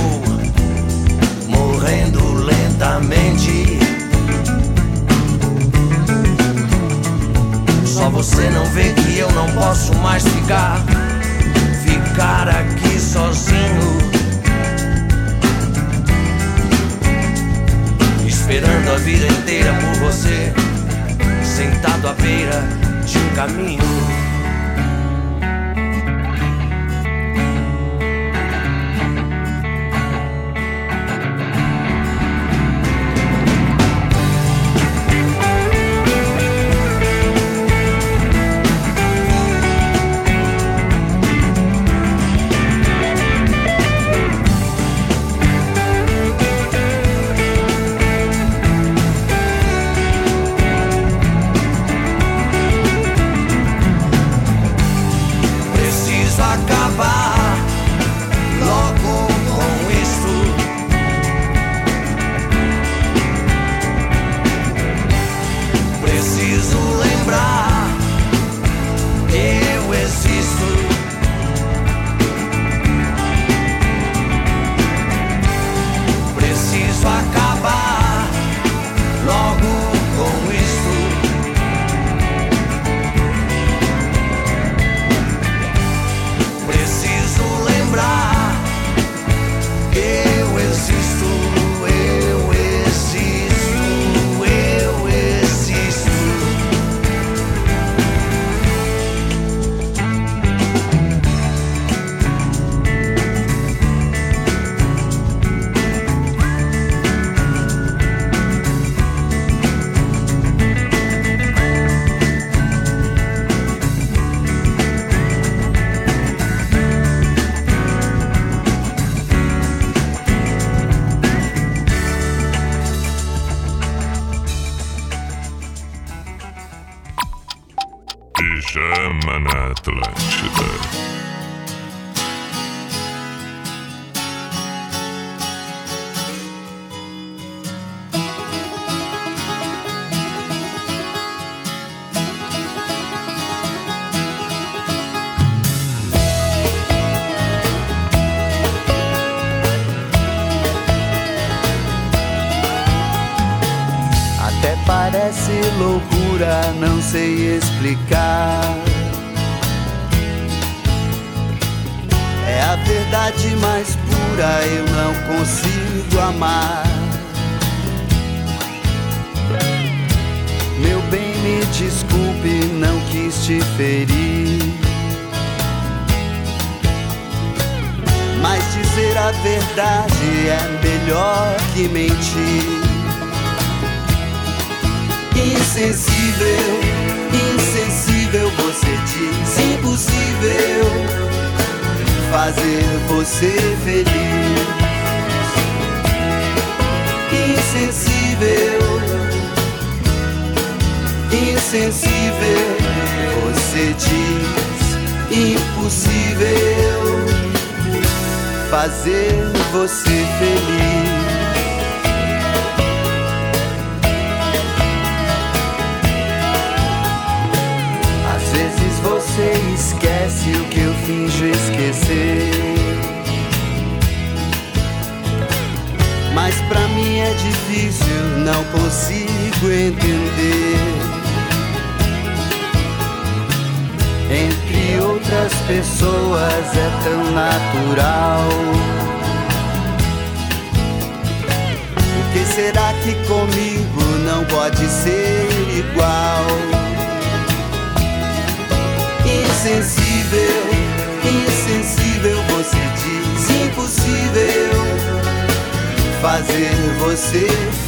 Speaker 6: morrendo lentamente. Só você não vê que eu não posso mais ficar, ficar aqui sozinho. Esperando a vida inteira por você, sentado à beira de um caminho.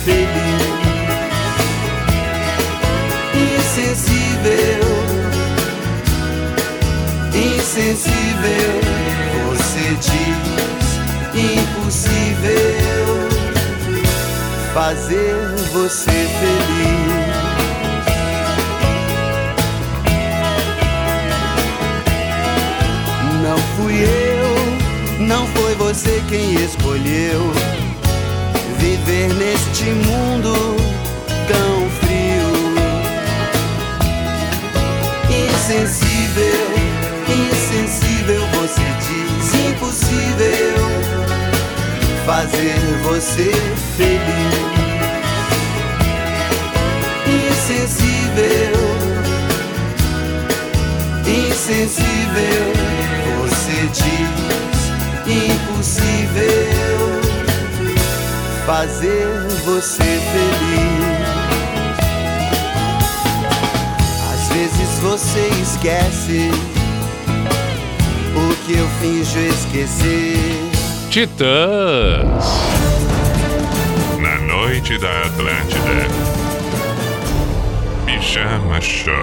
Speaker 19: Feliz. Insensível, insensível, você diz impossível fazer você feliz. Não fui eu, não foi você quem escolheu viver neste mundo tão frio. Insensível, insensível, você diz impossível fazer você feliz. Insensível, insensível, você diz impossível fazer você feliz. Às vezes você esquece o que eu finjo esquecer.
Speaker 1: Titãs.
Speaker 5: Na noite da Atlântida. Pijama Show.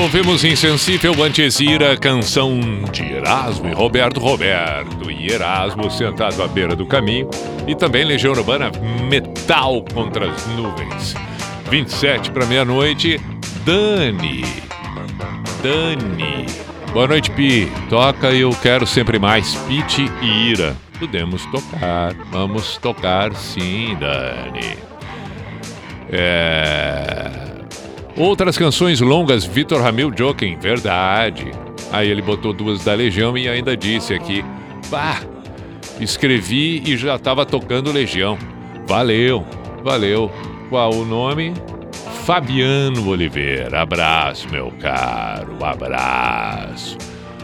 Speaker 1: Ouvimos Insensível antes Ira, canção de Erasmo e Roberto Roberto. E Erasmo sentado à beira do caminho. E também Legião Urbana Metal contra as nuvens. 27 para meia-noite, Dani. Dani. Boa noite, Pi. Toca Eu Quero Sempre Mais, Pete e Ira. Podemos tocar. Vamos tocar sim, Dani. É. Outras canções longas, Vitor Ramil Joking, verdade. Aí ele botou duas da Legião e ainda disse aqui: Pá, escrevi e já estava tocando Legião. Valeu, valeu. Qual o nome? Fabiano Oliveira. Abraço, meu caro, abraço.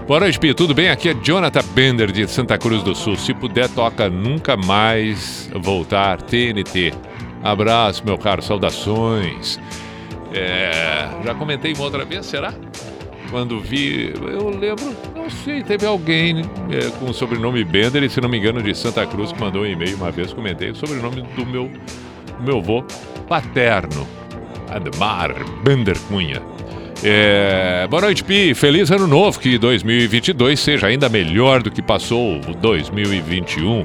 Speaker 1: Boa noite. Tudo bem? Aqui é Jonathan Bender de Santa Cruz do Sul. Se puder, toca Nunca Mais Voltar TNT. Abraço, meu caro. Saudações. É, já comentei uma outra vez, será? Quando vi, eu lembro, não sei, teve alguém é, com o sobrenome Bender, e se não me engano, de Santa Cruz, que mandou um e-mail uma vez, comentei o sobrenome do meu, do meu avô paterno, Admar Bender Cunha. É, boa noite, Pi. Feliz ano novo, que 2022 seja ainda melhor do que passou o 2021.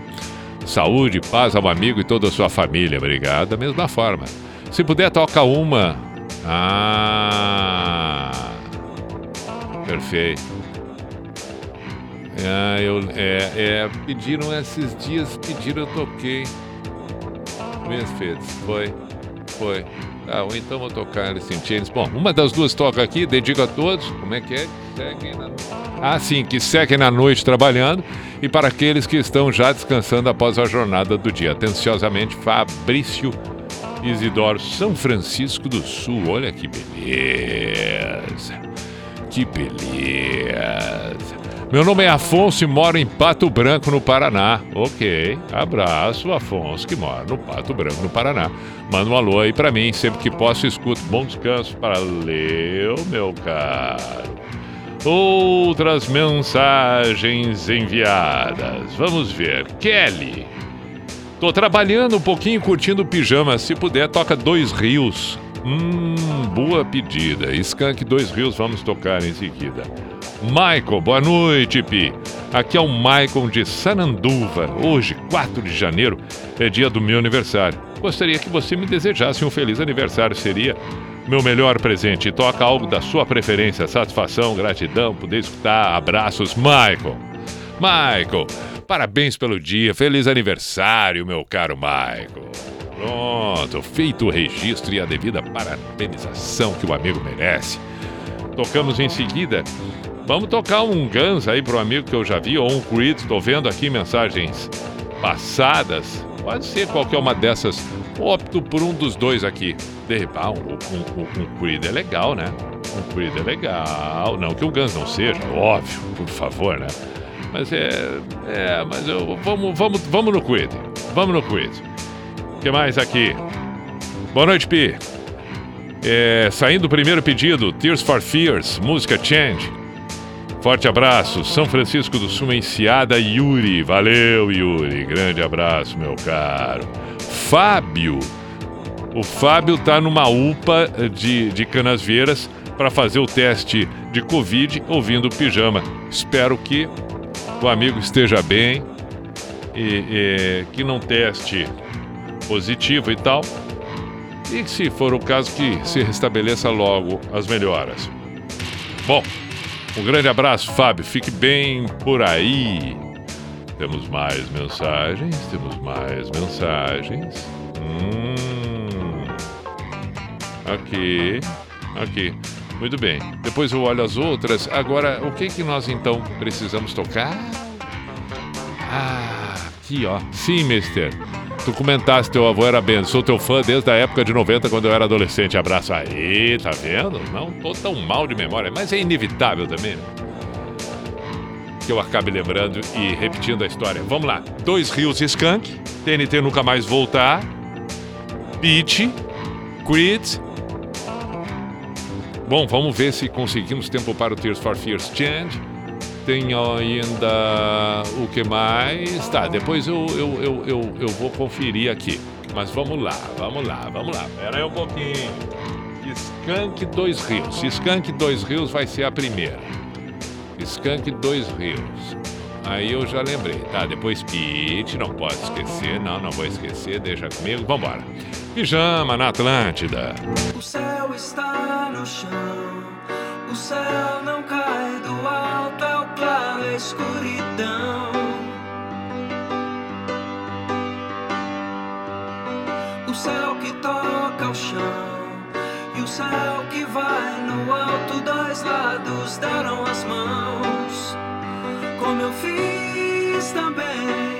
Speaker 1: Saúde, paz ao amigo e toda a sua família. Obrigado, da mesma forma. Se puder, toca uma. Ah. Perfeito. Ah, eu, é, é, pediram esses dias, pediram, eu toquei. Misfits, foi, foi. Ah, ou então vou tocar Alice in. Bom, uma das duas toca aqui, dedico a todos. Como é que é? Seguem na... Ah, sim, que seguem na noite trabalhando. E para aqueles que estão já descansando após a jornada do dia. Atenciosamente, Fabrício Isidoro, São Francisco do Sul. Olha que beleza. Que beleza. Meu nome é Afonso e moro em Pato Branco, no Paraná. Ok, abraço, Afonso, que mora no Pato Branco, no Paraná. Manda um alô aí pra mim, sempre que posso, escuto. Bom descanso. Valeu, meu caro. Outras mensagens enviadas. Vamos ver. Kelly. Tô trabalhando um pouquinho, curtindo pijama. Se puder, toca Dois Rios. Hum, boa pedida. Skank Dois Rios, vamos tocar em seguida. Michael, boa noite, Pi. Aqui é o Michael de Sananduva. Hoje, 4 de janeiro, é dia do meu aniversário. Gostaria que você me desejasse um feliz aniversário. Seria meu melhor presente. Toca algo da sua preferência. Satisfação, gratidão, poder escutar. Abraços, Michael. Michael, parabéns pelo dia. Feliz aniversário, meu caro Michael. Pronto, feito o registro e a devida parabenização que o amigo merece. Tocamos em seguida Vamos tocar um Guns aí pro amigo que eu já vi, ou um Creed, tô vendo aqui mensagens passadas. Pode ser qualquer uma dessas. Opto por um dos dois aqui. Derribar um, um, um, um Creed é legal, né? Um Creed é legal. Não que o Guns não seja, óbvio, por favor, né? Mas é. É, mas eu. Vamos, vamos, vamos no Creed. Vamos no Creed. O que mais aqui? Boa noite, Pi. É, saindo o primeiro pedido, Tears for Fears, música Change. Forte abraço, São Francisco do Sul, Enseada, Yuri. Valeu, Yuri. Grande abraço, meu caro. Fábio. O Fábio tá numa UPA de, de Canasvieiras para fazer o teste de Covid ouvindo pijama. Espero que o amigo esteja bem e, e que não teste positivo e tal. E se for o caso, que se restabeleça logo as melhoras. Bom, um grande abraço, Fábio. Fique bem por aí. Temos mais mensagens, temos mais mensagens. Hum. Aqui, aqui. Muito bem. Depois eu olho as outras. Agora, o que que nós então precisamos tocar? Ah, aqui ó. Sim, mister. Tu comentaste teu avô era bem. Sou teu fã desde a época de 90, quando eu era adolescente. Abraço aí, tá vendo? Não tô tão mal de memória, mas é inevitável também, né? Que eu acabe lembrando e repetindo a história. Vamos lá. Dois Rios Skunk, TNT Nunca Mais Voltar, Beach, Creed. Bom, vamos ver se conseguimos tempo para o Tears for Fears Change. Tem ainda o que mais? Tá, depois eu, eu, eu, eu, eu vou conferir aqui. Mas vamos lá, vamos lá, vamos lá. Pera aí um pouquinho. Skank Dois Rios. Skank Dois Rios vai ser a primeira. Skank Dois Rios. Aí eu já lembrei, tá? Depois Pete, não pode esquecer. Não, não vou esquecer, deixa comigo. Vambora. Pijama na Atlântida.
Speaker 7: O céu está no chão, o céu não cai do alto, é o claro, a escuridão. O céu que toca o chão e o céu que vai no alto, dois lados deram as mãos, como eu fiz também,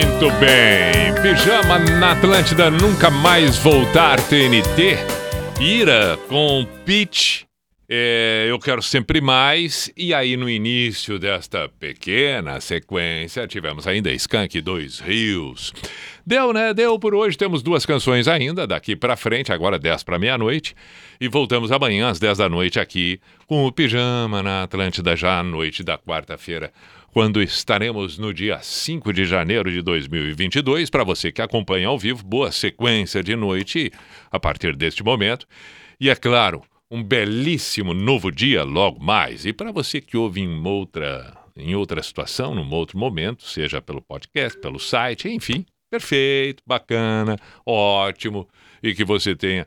Speaker 1: Muito bem. Pijama na Atlântida Nunca Mais Voltar TNT. Ira com Pitch. É, eu quero sempre mais. E aí, no início desta pequena sequência, tivemos ainda Skank Dois Rios. Deu, né? Deu por hoje. Temos duas canções ainda, daqui pra frente, agora 10 para meia-noite. E voltamos amanhã às 10 da noite aqui com o Pijama na Atlântida, já à noite da quarta-feira quando estaremos no dia 5 de janeiro de 2022. Para você que acompanha ao vivo, boa sequência de noite a partir deste momento. E é claro, um belíssimo novo dia logo mais. E para você que ouve em outra, em outra situação, num outro momento, seja pelo podcast, pelo site, enfim, perfeito, bacana, ótimo. E que você tenha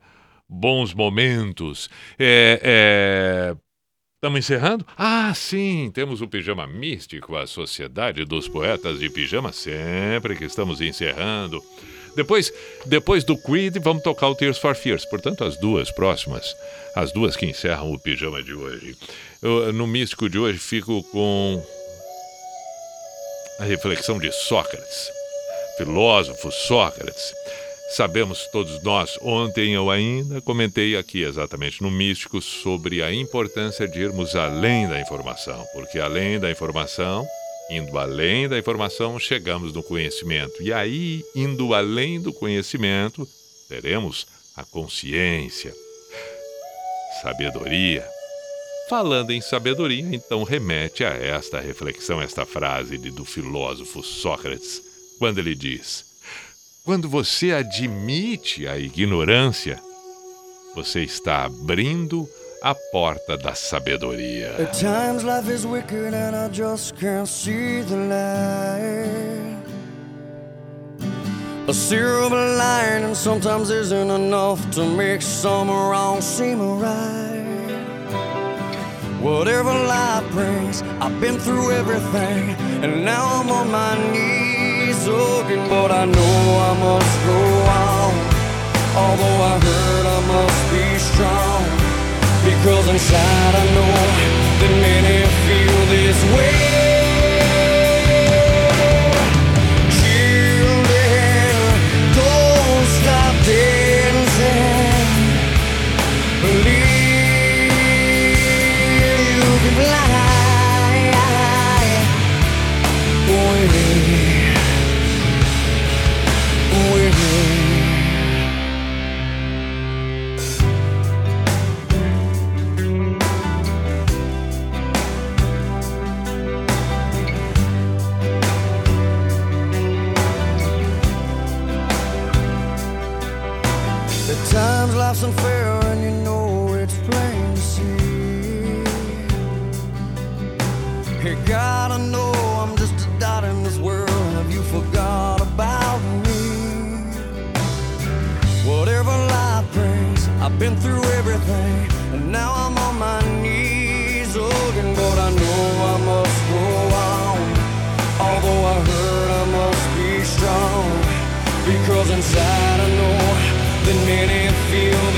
Speaker 1: bons momentos. É, é, Estamos encerrando? Ah, sim, temos o Pijama Místico, a Sociedade dos Poetas de Pijama, sempre que estamos encerrando. Depois, depois do Creed, vamos tocar o Tears for Fears. Portanto, as duas próximas, as duas que encerram o Pijama de hoje. Eu, no Místico de hoje, fico com a reflexão de Sócrates, filósofo Sócrates. Sabemos todos nós, ontem eu ainda comentei aqui exatamente no Místico sobre a importância de irmos além da informação, porque além da informação, indo além da informação, chegamos no conhecimento. E aí, indo além do conhecimento, teremos a consciência, sabedoria. Falando em sabedoria, então remete a esta reflexão, esta frase de, do filósofo Sócrates, quando ele diz quando você admite a ignorância, você está abrindo a porta da sabedoria.
Speaker 20: At times life is wicked and I just can't see the light. A silver lining sometimes isn't enough to make some wrong seem right. Whatever life brings, I've been through everything, and now I'm on my knees soaking. But I know I must go on. Although I hurt, I must be strong. Because inside I know that many feel this way. Life's unfair and you know it's plain to see. You gotta know I'm just a dot in this world. Have you forgot about me? Whatever life brings, I've been through everything, and now I'm on my knees again. But I know I must go on. Although I hurt, I must be strong. Because inside I that many feel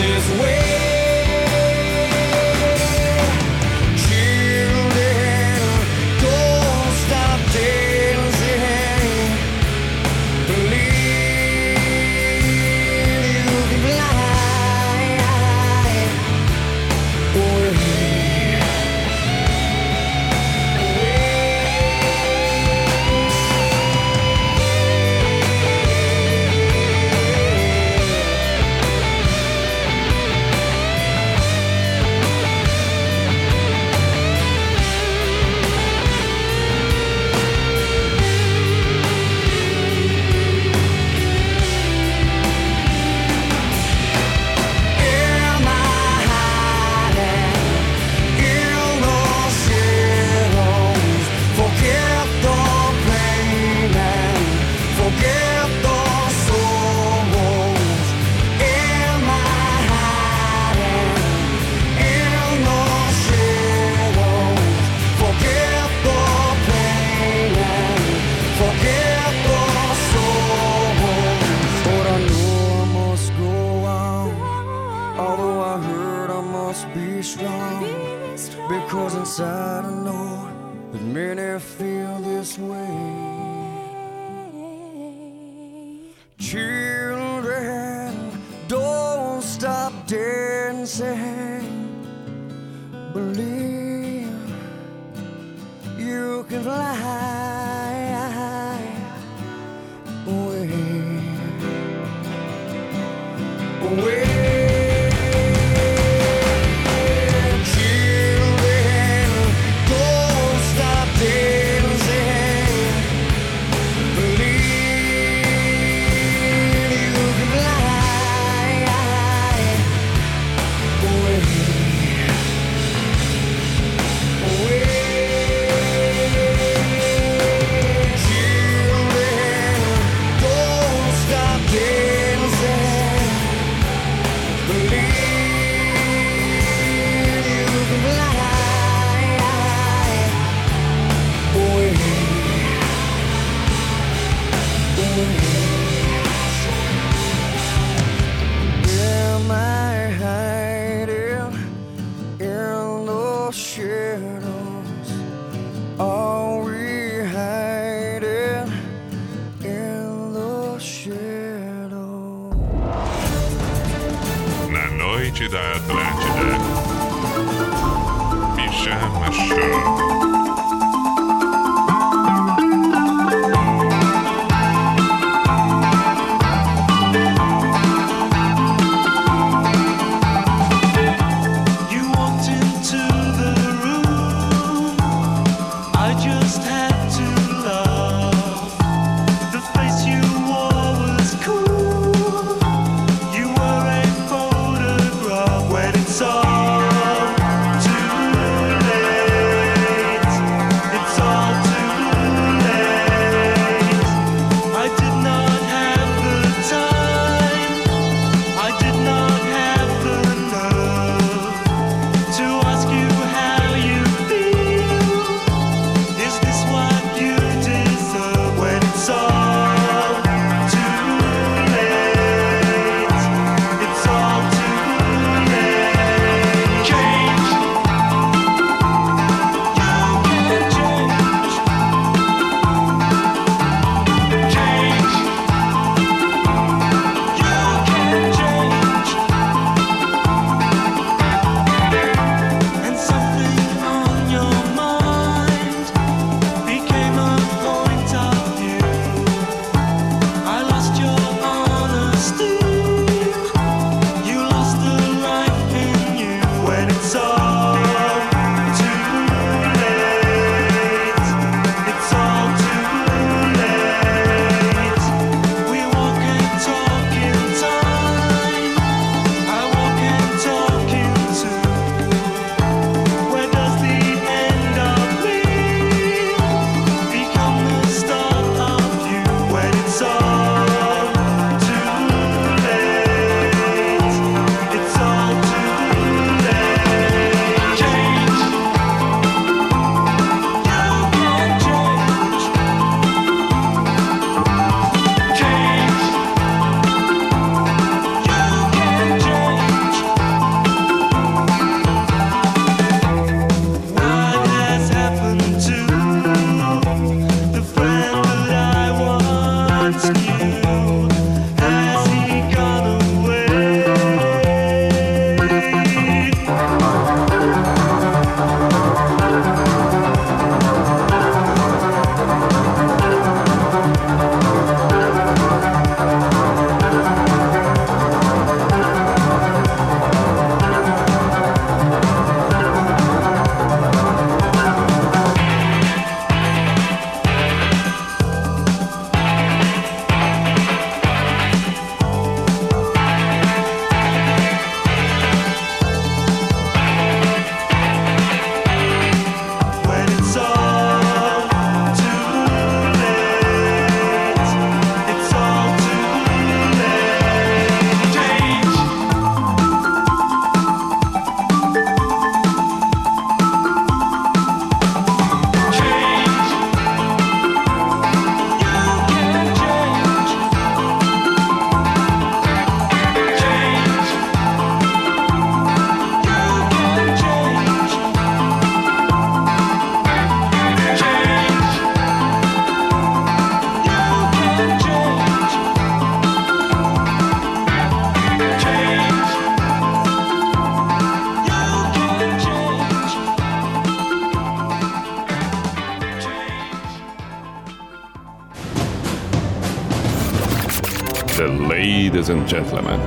Speaker 5: and gentlemen,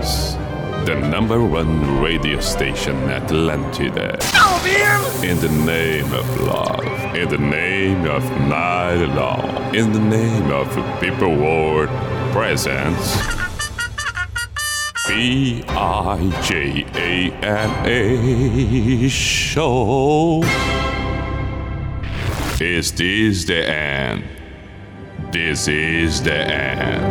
Speaker 5: the number one radio station Atlantida. In the name of love, in the name of night long, in the name of people world presence. B I J A N A show. Is this the end? This is the end.